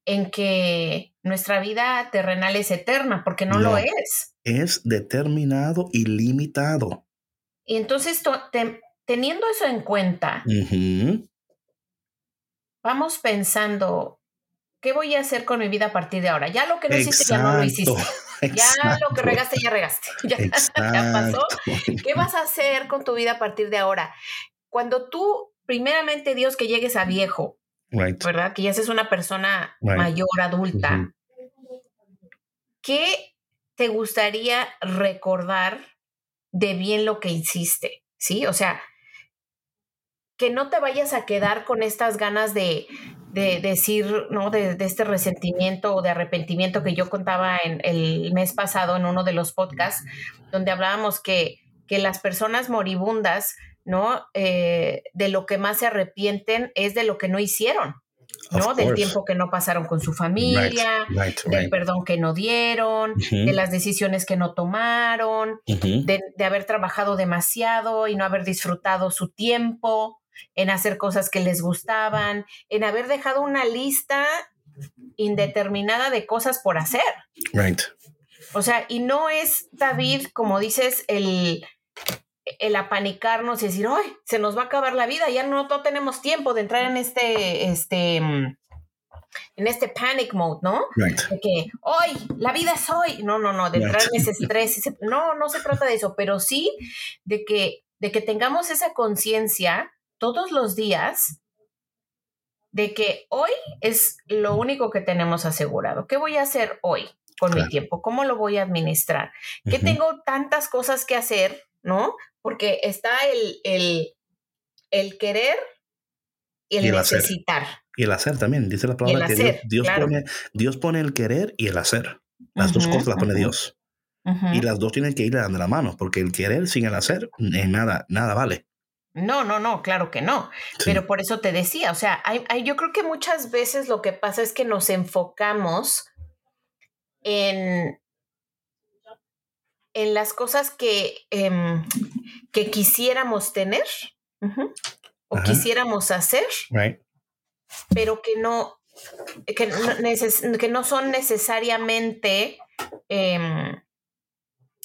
en que nuestra vida terrenal es eterna, porque no, lo es. Es determinado y limitado. Y entonces te, teniendo eso en cuenta, vamos pensando, ¿qué voy a hacer con mi vida a partir de ahora? Ya lo que no hiciste, ya no lo hiciste. Ya lo que regaste, ya regaste. Ya, pasó. ¿Qué vas a hacer con tu vida a partir de ahora? Cuando tú, primeramente, Dios, que llegues a viejo, ¿verdad? Que ya seas una persona mayor, adulta. ¿Qué te gustaría recordar de bien lo que hiciste? ¿Sí? O sea, que no te vayas a quedar con estas ganas de, decir, ¿no? De, este resentimiento o de arrepentimiento que yo contaba en el mes pasado en uno de los podcasts, donde hablábamos que, que las personas moribundas, ¿no? Eh, de lo que más se arrepienten es de lo que no hicieron. ¿no? Del tiempo que no pasaron con su familia, del perdón que no dieron, de las decisiones que no tomaron, de, de, haber trabajado demasiado y no haber disfrutado su tiempo, en hacer cosas que les gustaban, en haber dejado una lista indeterminada de cosas por hacer. Right. O sea, y no es, David, como dices, el, el apanicarnos y decir, ¡ay! Se nos va a acabar la vida, ya no, tenemos tiempo de entrar en este, este, en este panic mode, ¿no? Right. De que hoy, la vida es hoy. No, no, no, de entrar en ese estrés. no, no se trata de eso, pero sí de que, de que tengamos esa conciencia todos los días de que hoy es lo único que tenemos asegurado. ¿Qué voy a hacer hoy con mi tiempo? ¿Cómo lo voy a administrar? ¿Qué tengo tantas cosas que hacer, ¿no? Porque está el, el, el querer y el, necesitar. Y el hacer también, dice la palabra que Dios, pone, Dios pone el querer y el hacer. Las dos cosas las pone Dios. Y las dos tienen que ir de la mano, porque el querer sin el hacer, nada, nada vale. No, no, no, claro que no. Pero por eso te decía, o sea, hay, yo creo que muchas veces lo que pasa es que nos enfocamos en, en las cosas que, em, que quisiéramos tener o quisiéramos hacer, pero que no, que no, que no son necesariamente em,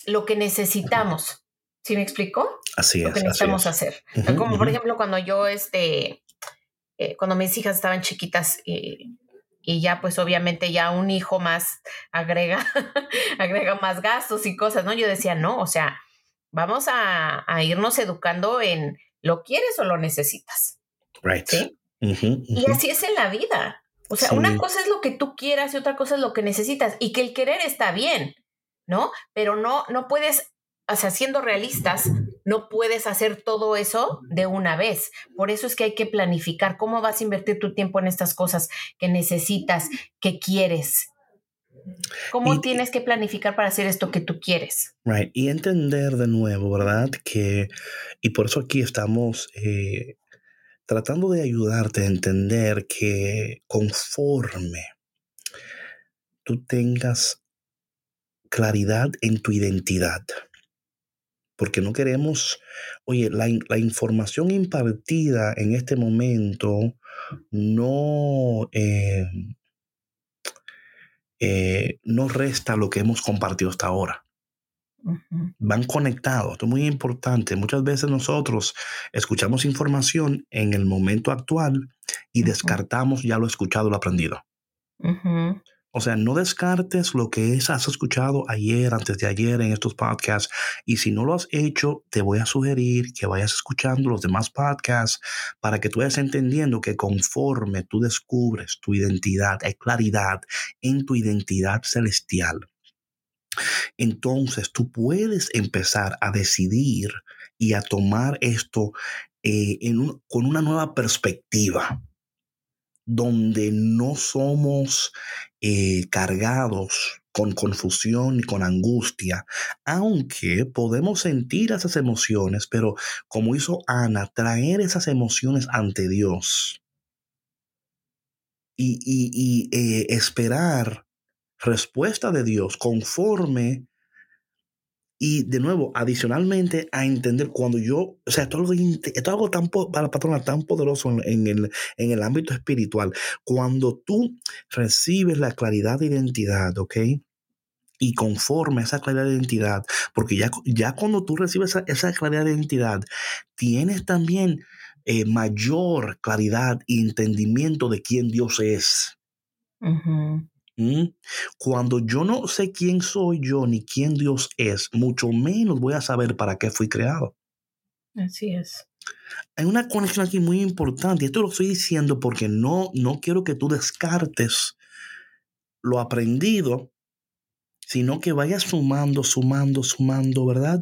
lo que necesitamos. ¿Sí me explico? Así es. Lo que necesitamos hacer. Como por ejemplo cuando yo, este, eh, cuando mis hijas estaban chiquitas y, y ya pues obviamente ya un hijo más agrega, agrega más gastos y cosas, ¿no? Yo decía, no, o sea, vamos a, irnos educando en lo quieres o lo necesitas. Right. ¿Sí? Y así es en la vida. O sea, una cosa es lo que tú quieras y otra cosa es lo que necesitas y que el querer está bien, ¿no? Pero no, no puedes, o sea, siendo realistas, no puedes hacer todo eso de una vez. Por eso es que hay que planificar cómo vas a invertir tu tiempo en estas cosas que necesitas, que quieres. ¿Cómo tienes que planificar para hacer esto que tú quieres? Right. Y entender de nuevo, ¿verdad? Que, y por eso aquí estamos eh, tratando de ayudarte a entender que conforme tú tengas claridad en tu identidad, porque no queremos, oye, la, información impartida en este momento no, eh, eh, no resta lo que hemos compartido hasta ahora. Van conectados, esto es muy importante. Muchas veces nosotros escuchamos información en el momento actual y descartamos ya lo escuchado, lo aprendido. O sea, no descartes lo que es, has escuchado ayer, antes de ayer en estos podcasts. Y si no lo has hecho, te voy a sugerir que vayas escuchando los demás podcasts para que tú vayas entendiendo que conforme tú descubres tu identidad, hay claridad en tu identidad celestial. Entonces tú puedes empezar a decidir y a tomar esto eh, con una nueva perspectiva donde no somos eh, cargados con confusión y con angustia, aunque podemos sentir esas emociones, pero como hizo Ana, traer esas emociones ante Dios y, eh, esperar respuesta de Dios conforme y de nuevo, adicionalmente a entender cuando yo, o sea, esto es algo, tan, para patrona tan poderoso en, el, en el ámbito espiritual. Cuando tú recibes la claridad de identidad, ¿ok? y conforme a esa claridad de identidad, porque ya, ya cuando tú recibes esa, claridad de identidad, tienes también eh, mayor claridad y entendimiento de quién Dios es. ¿Mm? Cuando yo no sé quién soy yo ni quién Dios es, mucho menos voy a saber para qué fui creado. Así es. Hay una conexión aquí muy importante. Esto lo estoy diciendo porque no, no quiero que tú descartes lo aprendido, sino que vayas sumando, sumando, sumando, ¿verdad?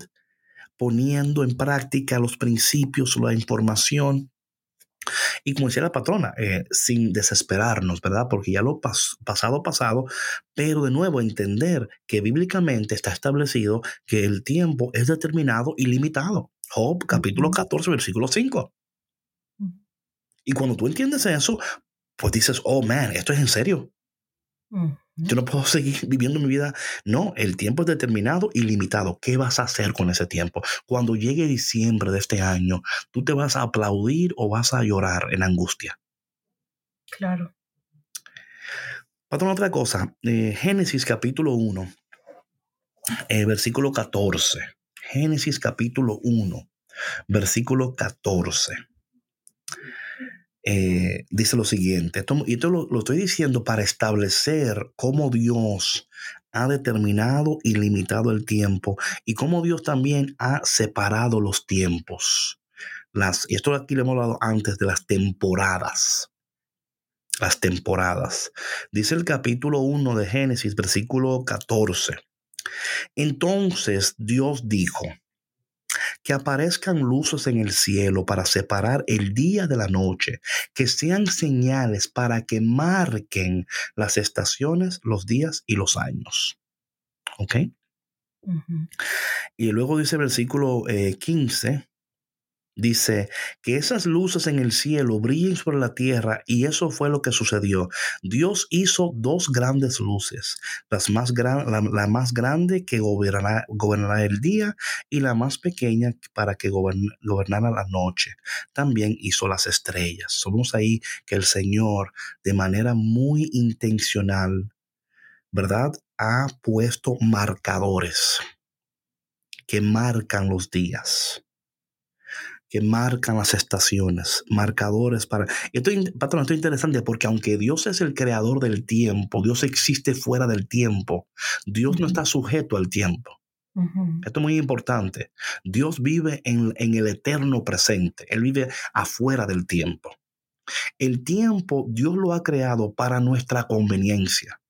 Poniendo en práctica los principios, la información y como decía la patrona, eh, sin desesperarnos, ¿verdad? Porque ya lo pasado, pasado, pero de nuevo entender que bíblicamente está establecido que el tiempo es determinado y limitado. Job capítulo 14, versículo 5. Y cuando tú entiendes eso, pues dices, oh man, esto es en serio. Yo no puedo seguir viviendo mi vida. No, el tiempo es determinado y limitado. ¿Qué vas a hacer con ese tiempo? Cuando llegue diciembre de este año, ¿tú te vas a aplaudir o vas a llorar en angustia? Claro. Patrón, otra cosa. Eh, Génesis capítulo 1, eh, versículo 14. Génesis capítulo 1, versículo 14. Eh, dice lo siguiente, y esto lo, estoy diciendo para establecer cómo Dios ha determinado y limitado el tiempo y cómo Dios también ha separado los tiempos. Las, y esto aquí lo hemos hablado antes de las temporadas. Las temporadas. Dice el capítulo 1 de Génesis, versículo 14. Entonces Dios dijo, que aparezcan luces en el cielo para separar el día de la noche, que sean señales para que marquen las estaciones, los días y los años. ¿Ok? Y luego dice el versículo 15, eh, Dice que esas luces en el cielo brillen sobre la tierra y eso fue lo que sucedió. Dios hizo dos grandes luces, las más la, más grande que gobernará, gobernará, el día y la más pequeña para que gobernara la noche. También hizo las estrellas. Somos ahí que el Señor de manera muy intencional, ¿verdad? Ha puesto marcadores que marcan los días que marcan las estaciones, marcadores para... Esto, patrón, esto es interesante porque aunque Dios es el creador del tiempo, Dios existe fuera del tiempo, Dios no está sujeto al tiempo. Esto es muy importante. Dios vive en, en, el eterno presente. Él vive afuera del tiempo. El tiempo Dios lo ha creado para nuestra conveniencia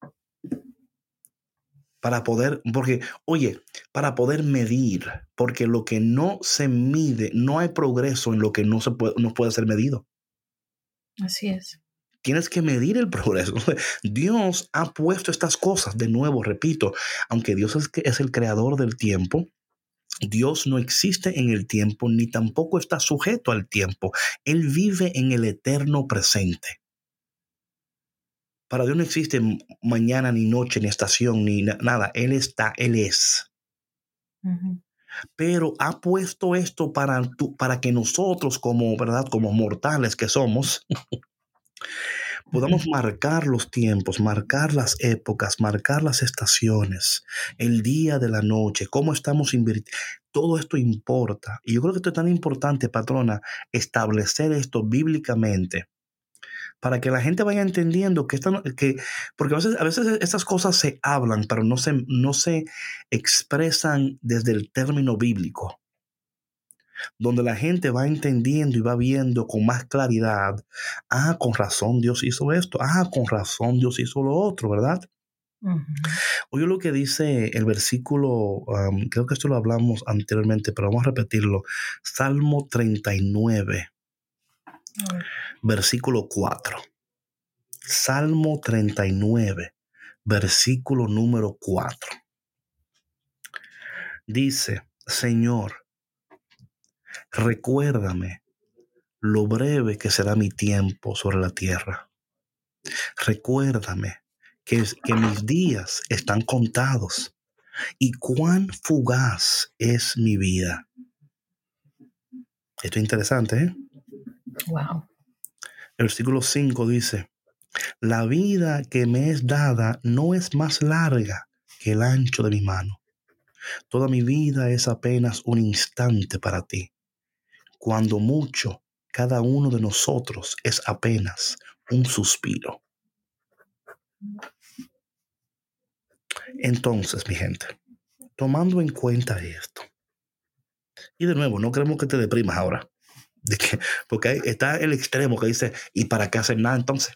para poder, porque, oye, para poder medir, porque lo que no se mide, no hay progreso en lo que no, se puede, no puede ser medido. Así es. Tienes que medir el progreso. Dios ha puesto estas cosas, de nuevo, repito, aunque Dios es, es el creador del tiempo, Dios no existe en el tiempo ni tampoco está sujeto al tiempo. Él vive en el eterno presente. Para Dios no existe mañana, ni noche, ni estación, ni nada. Él está, Él es. Pero ha puesto esto para, para que nosotros, como, ¿verdad? como mortales que somos, podamos marcar los tiempos, marcar las épocas, marcar las estaciones, el día de la noche, cómo estamos invirtiendo. Todo esto importa. Y yo creo que esto es tan importante, patrona, establecer esto bíblicamente para que la gente vaya entendiendo que, que porque a veces, a veces estas cosas se hablan, pero no se, no se expresan desde el término bíblico, donde la gente va entendiendo y va viendo con más claridad, ah, con razón Dios hizo esto, ah, con razón Dios hizo lo otro, ¿verdad? Oye lo que dice el versículo, creo que esto lo hablamos anteriormente, pero vamos a repetirlo. Salmo 39 versículo 4. Salmo 39, versículo número 4. Dice, Señor, recuérdame lo breve que será mi tiempo sobre la tierra. Recuérdame que, que mis días están contados y cuán fugaz es mi vida. Esto es interesante, ¿eh? Wow. El versículo 5 dice, la vida que me es dada no es más larga que el ancho de mi mano. Toda mi vida es apenas un instante para ti. Cuando mucho, cada uno de nosotros es apenas un suspiro. Entonces, mi gente, tomando en cuenta esto, y de nuevo, no queremos que te deprimas ahora, porque está el extremo que dice, ¿y para qué hacer nada entonces?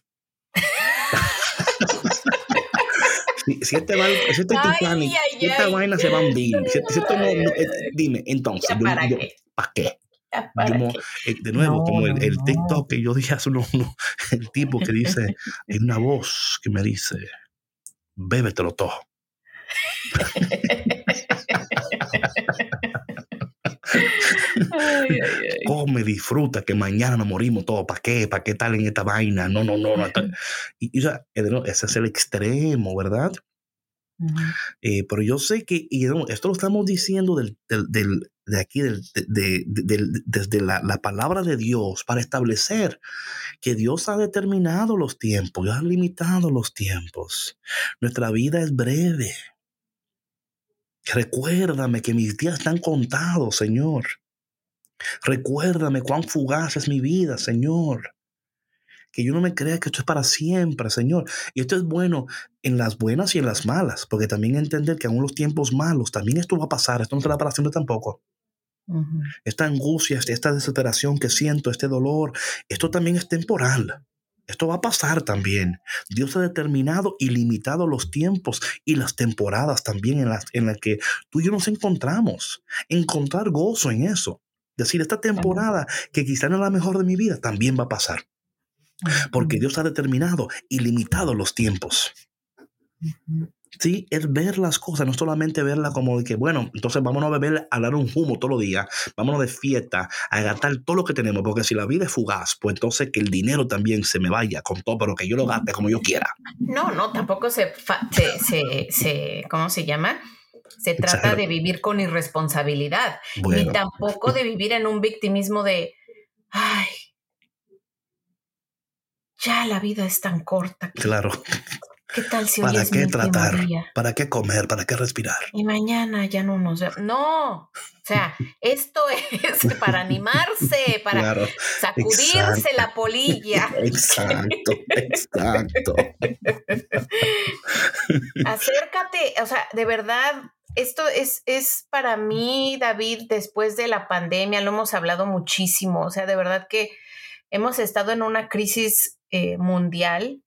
si, este va, si este Titanic, si esta vaina se va a hundir, si, esto no, eh, dime, entonces, ¿para, qué? ¿para qué? Eh, de nuevo, como el, el, TikTok que yo dije hace unos, el tipo que dice, hay una voz que me dice, bébetelo todo. Come, disfruta, que mañana nos morimos todos. ¿Para qué? ¿Para qué tal en esta vaina? No, no, no. no y, ese es el extremo, ¿verdad? Eh, pero yo sé que, y esto lo estamos diciendo del, de aquí, desde la, la, palabra de Dios, para establecer que Dios ha determinado los tiempos, Dios ha limitado los tiempos. Nuestra vida es breve. Recuérdame que mis días están contados, Señor. Recuérdame cuán fugaz es mi vida, Señor. Que yo no me crea que esto es para siempre, Señor. Y esto es bueno en las buenas y en las malas, porque también entender que aún los tiempos malos, también esto va a pasar, esto no será para siempre tampoco. Esta angustia, esta desesperación que siento, este dolor, esto también es temporal. Esto va a pasar también. Dios ha determinado y limitado los tiempos y las temporadas también en las, en las que tú y yo nos encontramos. Encontrar gozo en eso. Decir, esta temporada que quizá no es la mejor de mi vida, también va a pasar. Porque Dios ha determinado y limitado los tiempos. Sí, es ver las cosas, no solamente verla como de que, bueno, entonces vámonos a beber, a dar un humo todos los días, vámonos de fiesta, a gastar todo lo que tenemos, porque si la vida es fugaz, pues entonces que el dinero también se me vaya con todo, pero que yo lo gaste como yo quiera. No, no, tampoco se, se, se, ¿cómo se llama? Se trata de vivir con irresponsabilidad, ni tampoco de vivir en un victimismo de, ay, ya la vida es tan corta. Claro ¿Qué tal si ¿Para hoy es qué tratar? ¿Para qué comer? ¿Para qué respirar? Y mañana ya no nos vemos. No, o sea, esto es para animarse, para Claro, sacudirse exacto. la polilla. exacto, exacto. Acércate, o sea, de verdad, esto es, es para mí, David, después de la pandemia, lo hemos hablado muchísimo, o sea, de verdad que hemos estado en una crisis eh, mundial,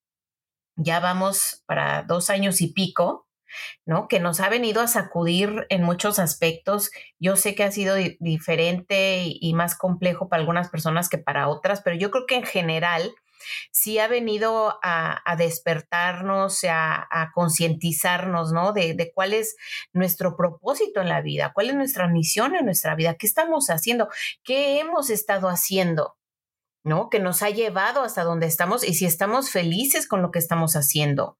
ya vamos para dos años y pico, ¿no? Que nos ha venido a sacudir en muchos aspectos. Yo sé que ha sido di- diferente y, más complejo para algunas personas que para otras, pero yo creo que en general sí ha venido a, despertarnos, a, concientizarnos, ¿no? De cuál es nuestro propósito en la vida, cuál es nuestra misión en nuestra vida, qué estamos haciendo, qué hemos estado haciendo, ¿no? Que nos ha llevado hasta donde estamos y si estamos felices con lo que estamos haciendo,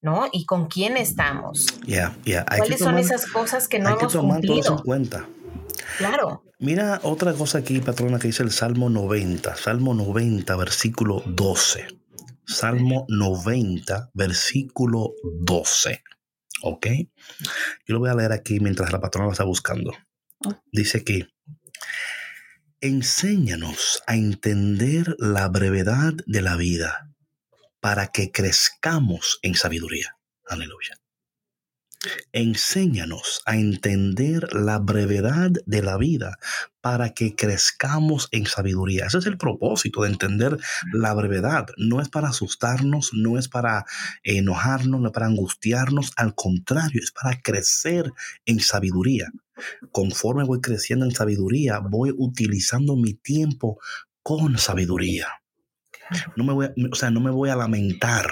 ¿no? Y con quién estamos. Ya, ya. Hay que ¿Cuáles son tomar- esas cosas que no hay que hemos tomar todo eso en cumplido? cuenta. Claro. Mira otra cosa aquí, patrona, que dice el Salmo 90. Salmo 90, versículo 12. Salmo 90, versículo 12. ¿Ok? Yo lo voy a leer aquí mientras la patrona lo está buscando. Dice aquí, enséñanos a entender la brevedad de la vida para que crezcamos en sabiduría. Aleluya. Enséñanos a entender la brevedad de la vida para que crezcamos en sabiduría. Ese es el propósito de entender la brevedad. No es para asustarnos, no es para enojarnos, no es para angustiarnos. Al contrario, es para crecer en sabiduría. Conforme voy creciendo en sabiduría, voy utilizando mi tiempo con sabiduría. No me voy a- o sea, no me voy a lamentar.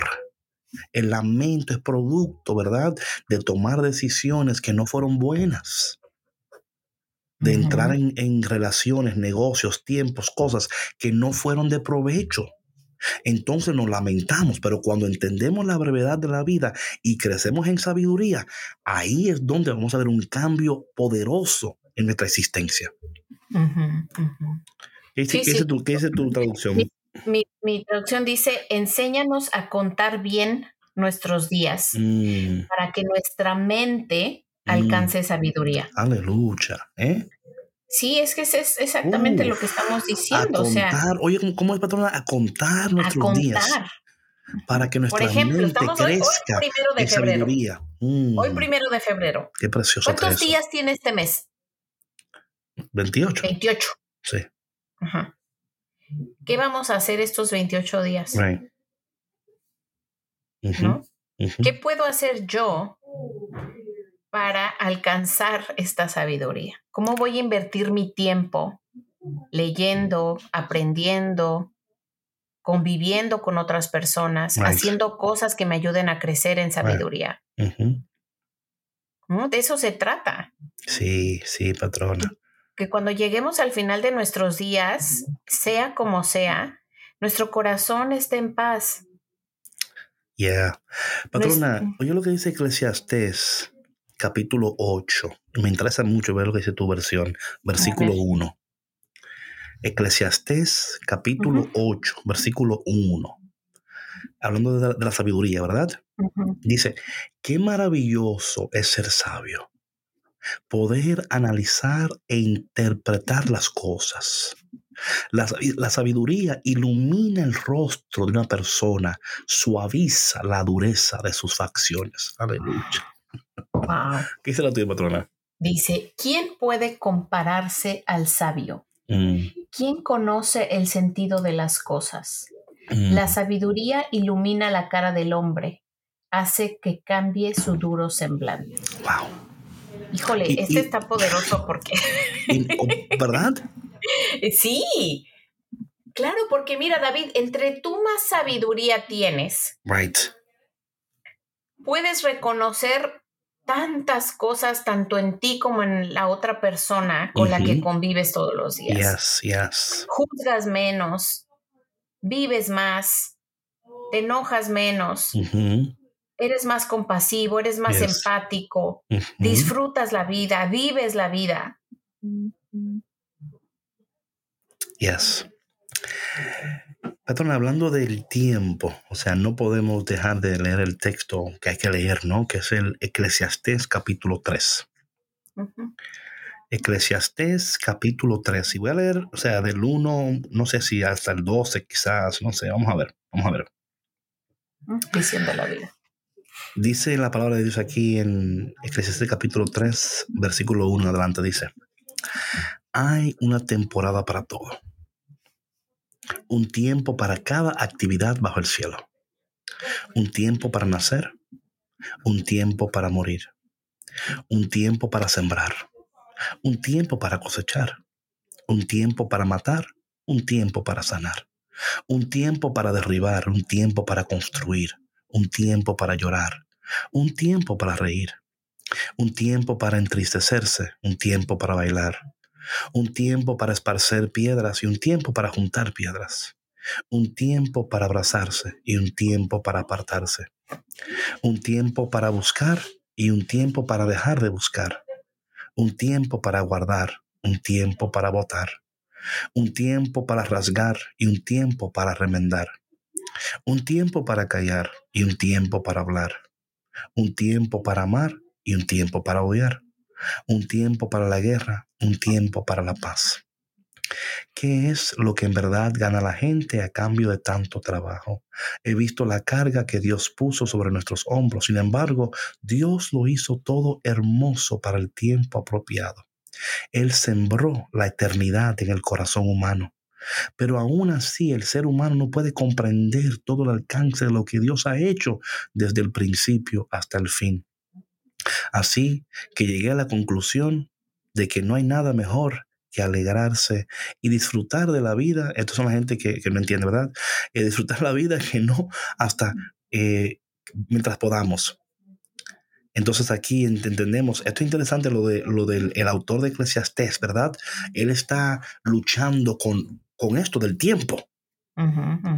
El lamento es producto, ¿verdad? De tomar decisiones que no fueron buenas. De entrar en, en relaciones, negocios, tiempos, cosas que no fueron de provecho. Entonces nos lamentamos, pero cuando entendemos la brevedad de la vida y crecemos en sabiduría, ahí es donde vamos a ver un cambio poderoso en nuestra existencia. Ujú, ujú. ¿Qué dice, Sí, qué dice sí. tu, qué dice tu traducción? Mi, mi traducción dice, enséñanos a contar bien nuestros días Mm, para que nuestra mente alcance sabiduría. aleluya. ¿eh? Sí, es que ese es exactamente Uh, lo que estamos A diciendo, o sea, oye, ¿cómo- ¿cómo es patrona? A contar a nuestros días contar. para que nuestra Por ejemplo, mente estamos hoy, hoy crezca primero de febrero. sabiduría. Mm, Hoy primero de febrero. Qué precioso ¿Cuántos días tiene este mes? 28. 28. Sí. Ajá. ¿Qué vamos a hacer estos 28 días? Right. ¿No? ¿Qué puedo hacer yo para alcanzar esta sabiduría? ¿Cómo voy a invertir mi tiempo leyendo, aprendiendo, conviviendo con otras personas, Right. haciendo cosas que me ayuden a crecer en sabiduría? ¿No? De eso se trata. Sí, sí, patrona. Que cuando lleguemos al final de nuestros días, sea como sea, nuestro corazón esté en paz. Yeah. Patrona, oye lo que dice Eclesiastés, capítulo 8. Me interesa mucho ver lo que dice tu versión, versículo ver. 1. Eclesiastés, capítulo Ujú. 8, versículo 1. Hablando de la, de la sabiduría, ¿verdad? Dice, qué maravilloso es ser sabio, poder analizar e interpretar las cosas. La, sabi- la sabiduría ilumina el rostro de una persona, suaviza la dureza de sus facciones. Aleluya. Wow. ¿Qué dice la tuya, patrona? Dice, ¿quién puede compararse al sabio? Mm, ¿Quién conoce el sentido de las cosas? mm, La sabiduría ilumina la cara del hombre, hace que cambie su duro semblante. wow. Híjole, Y- este y- está poderoso porque Y- oh, ¿Verdad? sí. Claro, porque mira, David, entre tú más sabiduría tienes, Right. puedes reconocer tantas cosas tanto en ti como en la otra persona con la que convives todos los días. Yes, yes. Juzgas menos, vives más, te enojas menos, eres más compasivo, eres más Yes. empático, disfrutas la vida, vives la vida. Yes. Patrón, hablando del tiempo, o sea, no podemos dejar de leer el texto que hay que leer, ¿no? Que es el Eclesiastés capítulo 3. Eclesiastés capítulo 3. Y voy a leer, o sea, del 1, no sé si hasta el 12 quizás, no sé, vamos a ver, vamos a ver. Diciendo la vida. Dice la palabra de Dios aquí en Eclesiastés capítulo 3, versículo 1 adelante, dice, hay una temporada para todo, un tiempo para cada actividad bajo el cielo, un tiempo para nacer, un tiempo para morir, un tiempo para sembrar, un tiempo para cosechar, un tiempo para matar, un tiempo para sanar, un tiempo para derribar, un tiempo para construir, un tiempo para llorar, un tiempo para reír, un tiempo para entristecerse, un tiempo para bailar, un tiempo para esparcer piedras y un tiempo para juntar piedras, un tiempo para abrazarse y un tiempo para apartarse, un tiempo para buscar y un tiempo para dejar de buscar, un tiempo para guardar, un tiempo para botar, un tiempo para rasgar y un tiempo para remendar, un tiempo para callar y un tiempo para hablar, un tiempo para amar y un tiempo para odiar, un tiempo para la guerra, un tiempo para la paz. ¿Qué es lo que en verdad gana la gente a cambio de tanto trabajo? He visto la carga que Dios puso sobre nuestros hombros. Sin embargo, Dios lo hizo todo hermoso para el tiempo apropiado. Él sembró la eternidad en el corazón humano. Pero aún así el ser humano no puede comprender todo el alcance de lo que Dios ha hecho desde el principio hasta el fin. Así que llegué a la conclusión de que no hay nada mejor que alegrarse y disfrutar de la vida. Estos son la gente que, no entiende, ¿verdad? Eh, disfrutar la vida que no hasta eh, mientras podamos. Entonces aquí entendemos, esto es interesante lo, de, lo del el autor de Eclesiastés, ¿verdad? Él está luchando con, con esto del tiempo.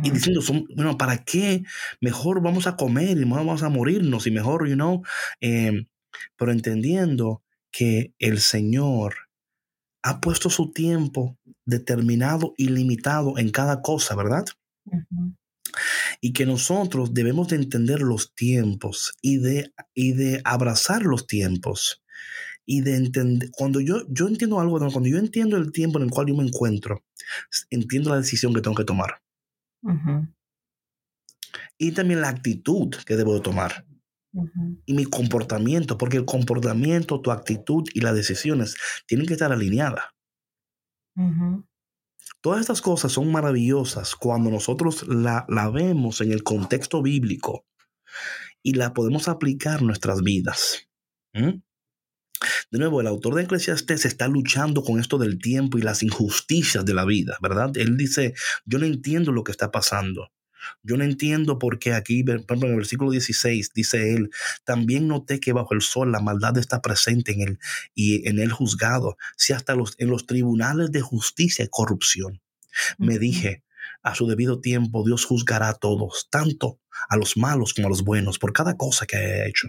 Y diciendo, bueno, ¿para qué? Mejor vamos a comer y mejor vamos a morirnos y mejor, you know, em, pero entendiendo que el Señor ha puesto su tiempo determinado y limitado en cada cosa, ¿verdad? Y que nosotros debemos de entender los tiempos y de, y de abrazar los tiempos y de entender, cuando yo, yo entiendo algo, cuando yo entiendo el tiempo en el cual yo me encuentro, entiendo la decisión que tengo que tomar. Y también la actitud que debo tomar. Y mi comportamiento, porque el comportamiento, tu actitud y las decisiones tienen que estar alineadas. Todas estas cosas son maravillosas cuando nosotros la, la, vemos en el contexto bíblico y la podemos aplicar en nuestras vidas. De nuevo, el autor de Eclesiastes está luchando con esto del tiempo y las injusticias de la vida, ¿verdad? Él dice, yo no entiendo lo que está pasando. Yo no entiendo por qué aquí, por ejemplo, en el versículo 16, dice él, también noté que bajo el sol la maldad está presente en él y en el juzgado, si hasta los, en los tribunales de justicia hay corrupción. Me dije, a su debido tiempo Dios juzgará a todos, tanto a los malos como a los buenos, por cada cosa que haya hecho.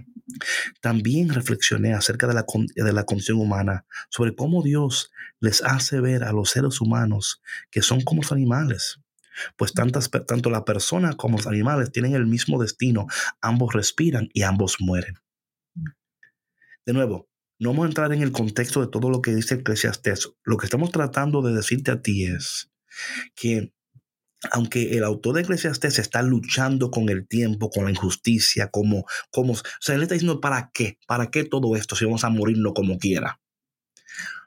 También reflexioné acerca de la, de la condición humana, sobre cómo Dios les hace ver a los seres humanos que son como los animales. Pues tantas, tanto la persona como los animales tienen el mismo destino, ambos respiran y ambos mueren. De nuevo, no vamos a entrar en el contexto de todo lo que dice Eclesiastes. Lo que estamos tratando de decirte a ti es que aunque el autor de Eclesiastes está luchando con el tiempo, con la injusticia, como, como, o sea, él está diciendo, ¿para qué? ¿Para qué todo esto si vamos a morirnos como quiera?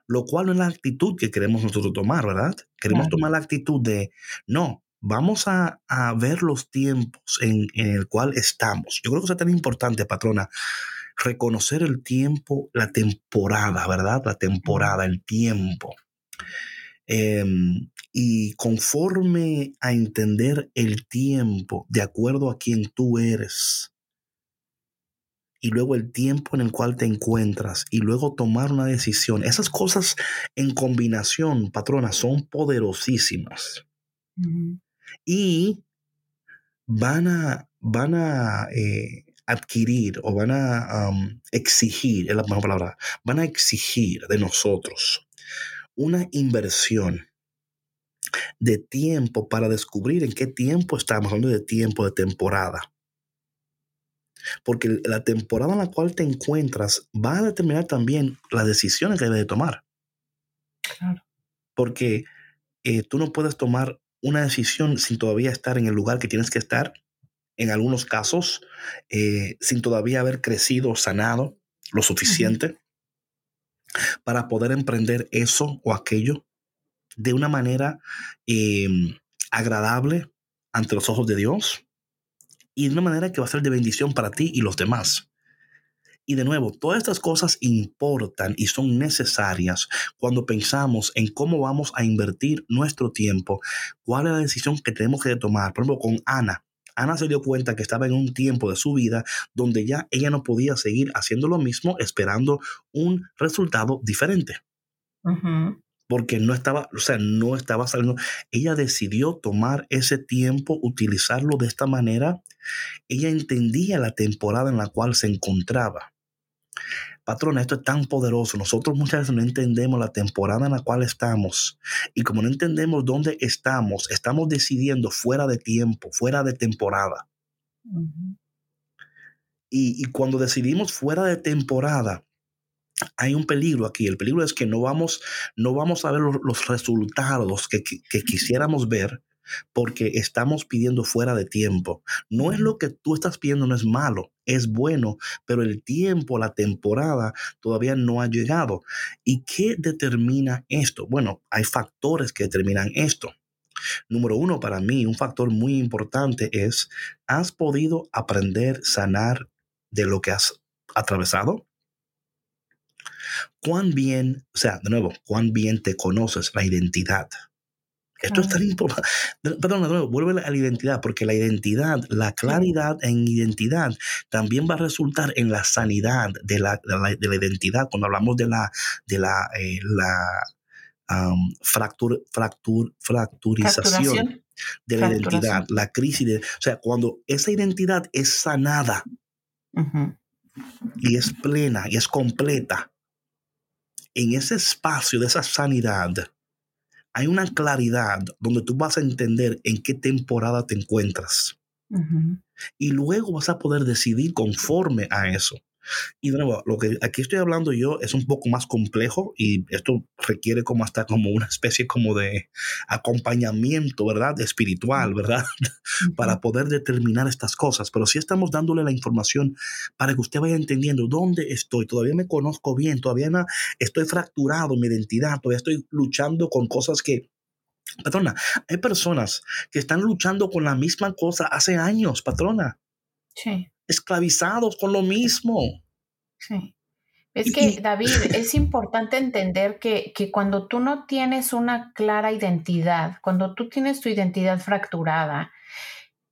Lo cual no es la actitud que queremos nosotros tomar, ¿verdad? Queremos tomar la actitud de, no, vamos a, ver los tiempos en, en, el cual estamos. Yo creo que es tan importante, patrona, reconocer el tiempo, la temporada, ¿verdad? La temporada, el tiempo. Em, y conforme a entender el tiempo de acuerdo a quien tú eres, y luego el tiempo en el cual te encuentras, y luego tomar una decisión, esas cosas en combinación, patrona, son poderosísimas. Y van a, van a eh, adquirir o van a exigir, es la mejor palabra, van a exigir de nosotros una inversión de tiempo para descubrir en qué tiempo estamos hablando de tiempo de temporada. Porque la temporada en la cual te encuentras va a determinar también las decisiones que debes de tomar. Claro. Porque eh, tú no puedes tomar una decisión sin todavía estar en el lugar que tienes que estar. En algunos casos, eh, sin todavía haber crecido, sanado lo suficiente para poder emprender eso o aquello de una manera em, agradable ante los ojos de Dios y de una manera que va a ser de bendición para ti y los demás. Y de nuevo, todas estas cosas importan y son necesarias cuando pensamos en cómo vamos a invertir nuestro tiempo, cuál es la decisión que tenemos que tomar. Por ejemplo, con Ana. Ana se dio cuenta que estaba en un tiempo de su vida donde ya ella no podía seguir haciendo lo mismo esperando un resultado diferente porque no estaba, o sea, no estaba saliendo. Ella decidió tomar ese tiempo, utilizarlo de esta manera. Ella entendía la temporada en la cual se encontraba. Patrona, esto es tan poderoso. Nosotros muchas veces no entendemos la temporada en la cual estamos. Y como no entendemos dónde estamos, estamos decidiendo fuera de tiempo, fuera de temporada. y, y cuando decidimos fuera de temporada, hay un peligro aquí. El peligro es que no vamos, no vamos a ver los, resultados que, quisiéramos ver porque estamos pidiendo fuera de tiempo. No es lo que tú estás pidiendo, no es malo, es bueno, pero el tiempo, la temporada todavía no ha llegado. ¿Y qué determina esto? Bueno, hay factores que determinan esto. Número uno, para mí, un factor muy importante es, ¿has podido aprender, sanar de lo que has atravesado? cuán bien, o sea, de nuevo, cuán bien te conoces la identidad. Esto es tan importante. Perdón, nuevo, vuelve a la identidad, porque la identidad, la claridad en identidad también va a resultar en la sanidad de la, de la, identidad. Cuando hablamos de la, de la, eh, la fractur, fractur, fracturización de la identidad, la crisis de, o sea, cuando esa identidad es sanada y es plena y es completa, en ese espacio de esa sanidad, hay una claridad donde tú vas a entender en qué temporada te encuentras. Y luego vas a poder decidir conforme a eso. Y de nuevo, lo que aquí estoy hablando yo es un poco más complejo y esto requiere como hasta como una especie como de acompañamiento, ¿verdad? Espiritual, ¿verdad? para poder determinar estas cosas. Pero sí estamos dándole la información para que usted vaya entendiendo dónde estoy. Todavía me conozco bien, todavía no, estoy fracturado en mi identidad, todavía estoy luchando con cosas que Patrona, hay personas que están luchando con la misma cosa hace años, patrona. Sí esclavizados con lo mismo. Sí. Es que, David, es importante entender que, cuando tú no tienes una clara identidad, cuando tú tienes tu identidad fracturada,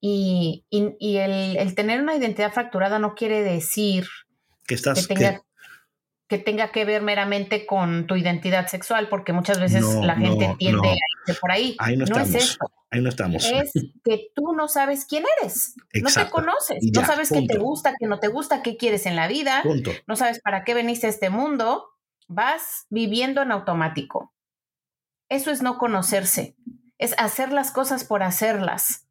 y, el, tener una identidad fracturada no quiere decir que, estás, que tenga que ver meramente con tu identidad sexual, porque muchas veces la gente tiende a irse por ahí. Ahí no, es eso. Ahí no estamos. Es que tú no sabes quién eres. No te conoces. no sabes qué te gusta, qué no te gusta, qué quieres en la vida. No sabes para qué veniste a este mundo. Vas viviendo en automático. Eso es no conocerse. Es hacer las cosas por hacerlas.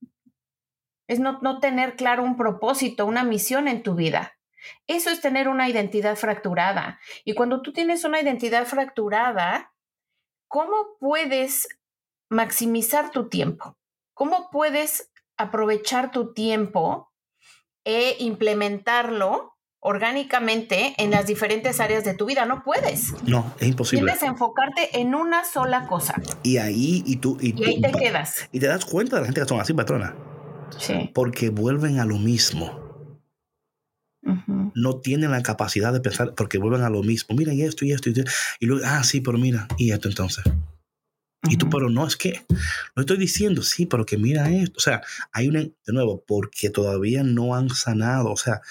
Es no, no tener claro un propósito, una misión en tu vida. Eso es tener una identidad fracturada. Y cuando tú tienes una identidad fracturada, ¿cómo puedes maximizar tu tiempo? ¿Cómo puedes aprovechar tu tiempo e implementarlo orgánicamente en las diferentes áreas de tu vida? No puedes. No, es imposible. Tienes enfocarte en una sola cosa. Y ahí, y tú, y, ahí te quedas. Y te das cuenta de la gente que son así, patrona. Sí. Porque vuelven a lo mismo no tienen la capacidad de pensar porque vuelven a lo mismo. Mira, y esto y esto y esto. Y luego, ah, sí, pero mira, y esto entonces. Y tú, pero no, es que no estoy diciendo, sí, pero que mira esto. O sea, hay una, de nuevo, porque todavía no han sanado. O sea,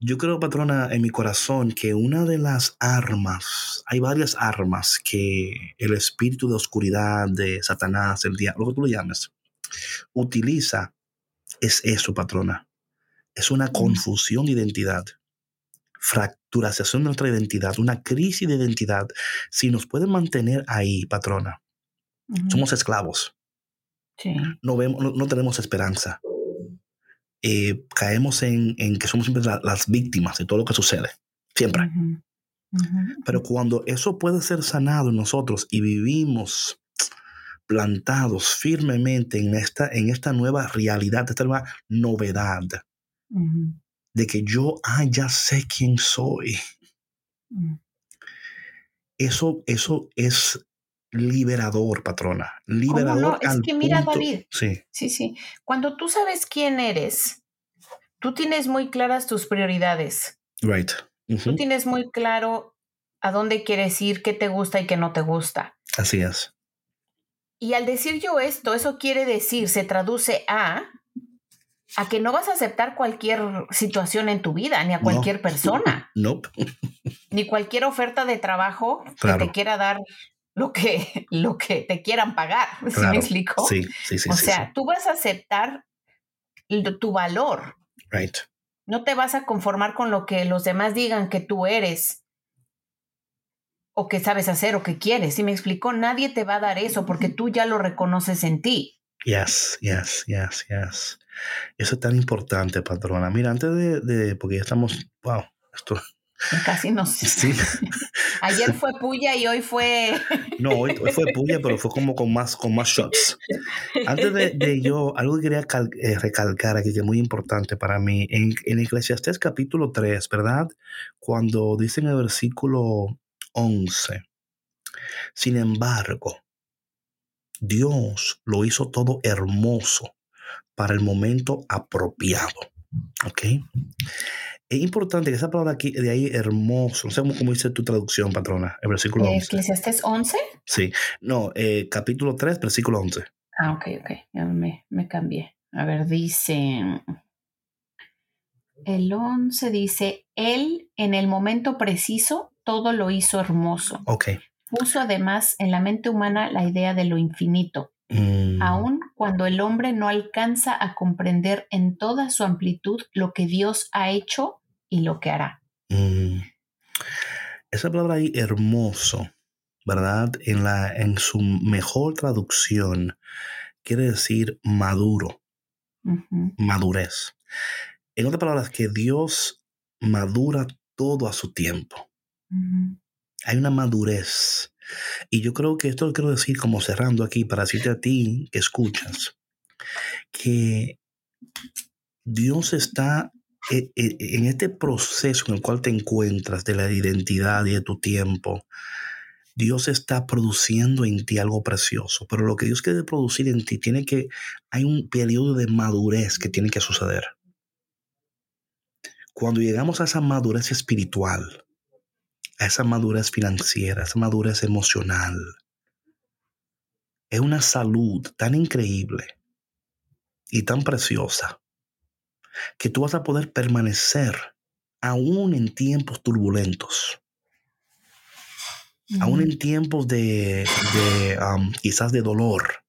yo creo, patrona, en mi corazón que una de las armas, hay varias armas que el espíritu de oscuridad, de Satanás, el diablo, lo que tú le llames, utiliza, es eso, patrona es una confusión de identidad, fracturación de nuestra identidad, una crisis de identidad. Si nos puede mantener ahí, patrona, Somos esclavos. No, vemos, no, tenemos esperanza. Eh, caemos en, que somos siempre las víctimas de todo lo que sucede. Siempre. Pero cuando eso puede ser sanado en nosotros y vivimos plantados firmemente en esta, en esta nueva realidad, esta nueva novedad, de que yo, ah, ya sé quién soy. Mm. Eso, eso es liberador, patrona. Liberador. Es que mira, David. Sí. Sí, sí. Cuando tú sabes quién eres, tú tienes muy claras tus prioridades. Right. Tú tienes muy claro a dónde quieres ir, qué te gusta y qué no te gusta. Así es. Y al decir yo esto, eso quiere decir, se traduce a a que no vas a aceptar cualquier situación en tu vida, ni a cualquier persona. Nope. Ni cualquier oferta de trabajo que te quiera dar lo que, lo que te quieran pagar. ¿Sí me explico? Sí, sí, sí. O sea, tú vas a aceptar tu valor. Right. No te vas a conformar con lo que los demás digan que tú eres o que sabes hacer o que quieres. ¿Sí me explico? Nadie te va a dar eso porque tú ya lo reconoces en ti. Yes, yes, yes, yes. Eso es tan importante, patrona. Mira, antes de, porque ya estamos, wow, esto. Casi no sé. Sí. Ayer fue puya y hoy fue. No, hoy, fue puya, pero fue como con más, con más shots. Antes de, yo, algo que quería eh, recalcar aquí que es muy importante para mí, en, en Eclesiastés capítulo 3, ¿verdad? Cuando dice en el versículo 11, sin embargo, Dios lo hizo todo hermoso para el momento apropiado. ¿Ok? Es importante que esa palabra aquí, de ahí, hermoso, no sé cómo, dice tu traducción, patrona, el versículo 11. ¿Eclesiastes 11? Sí, no, eh, capítulo 3, versículo 11. Ah, ok, ok, ya me, me cambié. A ver, dice, el 11 dice, Él en el momento preciso todo lo hizo hermoso. Ok. Puso además en la mente humana la idea de lo infinito, mm. aun cuando el hombre no alcanza a comprender en toda su amplitud lo que Dios ha hecho y lo que hará. Mm. Esa palabra ahí, hermoso, ¿verdad? En, la, en su mejor traducción, quiere decir maduro, madurez. En otras palabras, que Dios madura todo a su tiempo hay una madurez. Y yo creo que esto lo quiero decir como cerrando aquí para decirte a ti que escuchas, que Dios está eh, eh, en este proceso en el cual te encuentras de la identidad y de tu tiempo. Dios está produciendo en ti algo precioso, pero lo que Dios quiere producir en ti tiene que, hay un periodo de madurez que tiene que suceder. Cuando llegamos a esa madurez espiritual, a esa madurez financiera, esa madurez emocional. Es una salud tan increíble y tan preciosa que tú vas a poder permanecer aún en tiempos turbulentos, aún en tiempos de, quizás de dolor.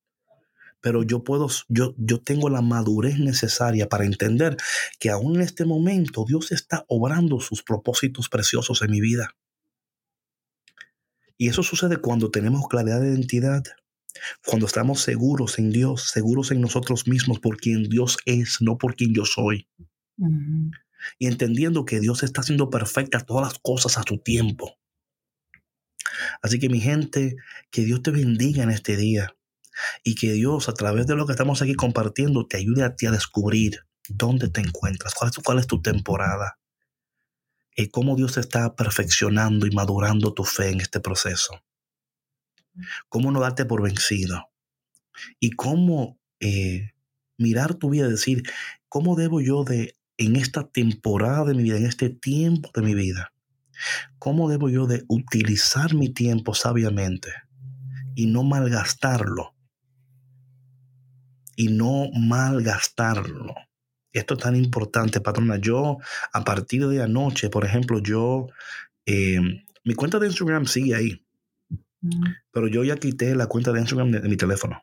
Pero yo puedo, yo, yo tengo la madurez necesaria para entender que aún en este momento Dios está obrando sus propósitos preciosos en mi vida. Y eso sucede cuando tenemos claridad de identidad, cuando estamos seguros en Dios, seguros en nosotros mismos por quien Dios es, no por quien yo soy. Y entendiendo que Dios está haciendo perfecta todas las cosas a su tiempo. Así que mi gente, que Dios te bendiga en este día y que Dios a través de lo que estamos aquí compartiendo te ayude a ti a descubrir dónde te encuentras, cuál es, cuál es tu temporada, y cómo Dios está perfeccionando y madurando tu fe en este proceso. Cómo no darte por vencido. Y cómo eh, mirar tu vida y decir, ¿cómo debo yo de, en esta temporada de mi vida, en este tiempo de mi vida, cómo debo yo de utilizar mi tiempo sabiamente y no malgastarlo? Y no malgastarlo esto es tan importante, patrona. Yo, a partir de anoche, por ejemplo, yo, eh, mi cuenta de Instagram sigue ahí, mm. pero yo ya quité la cuenta de Instagram de, mi teléfono.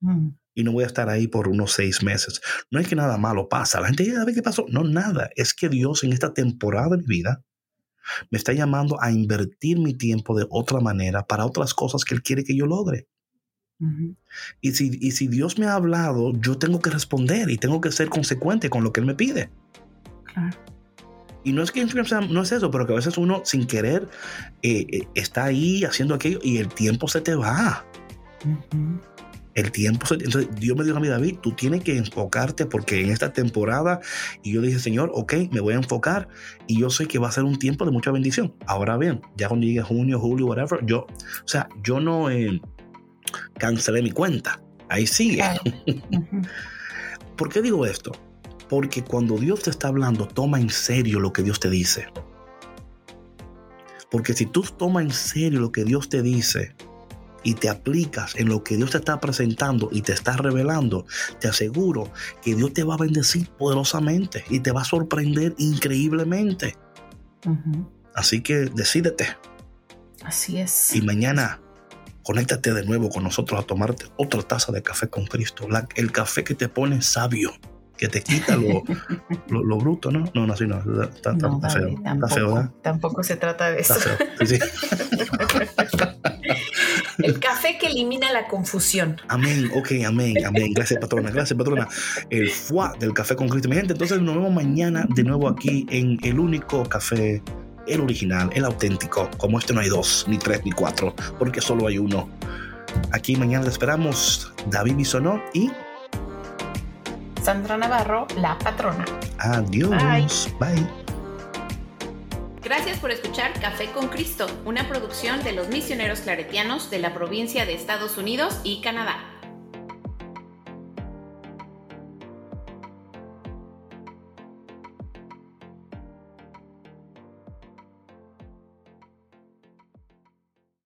Mm. Y no voy a estar ahí por unos seis meses. No es que nada malo pasa. La gente ya sabe qué pasó. No, nada. Es que Dios en esta temporada de mi vida me está llamando a invertir mi tiempo de otra manera para otras cosas que Él quiere que yo logre. Y, si, y si Dios me ha hablado, yo tengo que responder y tengo que ser consecuente con lo que Él me pide. Claro. Y no es que no es eso, pero que a veces uno sin querer eh, eh, está ahí haciendo aquello y el tiempo se te va. El tiempo se, Entonces Dios me dijo a mí, David, tú tienes que enfocarte porque en esta temporada, y yo dije, Señor, ok, me voy a enfocar y yo sé que va a ser un tiempo de mucha bendición. Ahora bien, ya cuando llegue junio, julio, whatever, yo, o sea, yo no eh, cancelé mi cuenta. Ahí sigue. ¿Por qué digo esto? Porque cuando Dios te está hablando, toma en serio lo que Dios te dice. Porque si tú tomas en serio lo que Dios te dice y te aplicas en lo que Dios te está presentando y te está revelando, te aseguro que Dios te va a bendecir poderosamente y te va a sorprender increíblemente. Así que decídete. Así es. Y mañana conéctate de nuevo con nosotros a tomarte otra taza de café con Cristo. el café que te pone sabio que te quita lo, lo, bruto, ¿no? No, no, así no, está, no, feo. Tampoco, está feo, ¿verdad? Tampoco se trata de eso. Sí, sí. El café que elimina la confusión. Amén, ok, amén, amén. Gracias, patrona, gracias, patrona. El fuá del café con Cristo. Mi gente, entonces nos vemos mañana de nuevo aquí en el único café, el original, el auténtico. Como este no hay dos, ni tres, ni cuatro, porque solo hay uno. Aquí mañana le esperamos David Bisonó y Sandra Navarro, la patrona. Adiós. Bye. Gracias por escuchar Café con Cristo, una producción de los misioneros claretianos de la provincia de Estados Unidos y Canadá.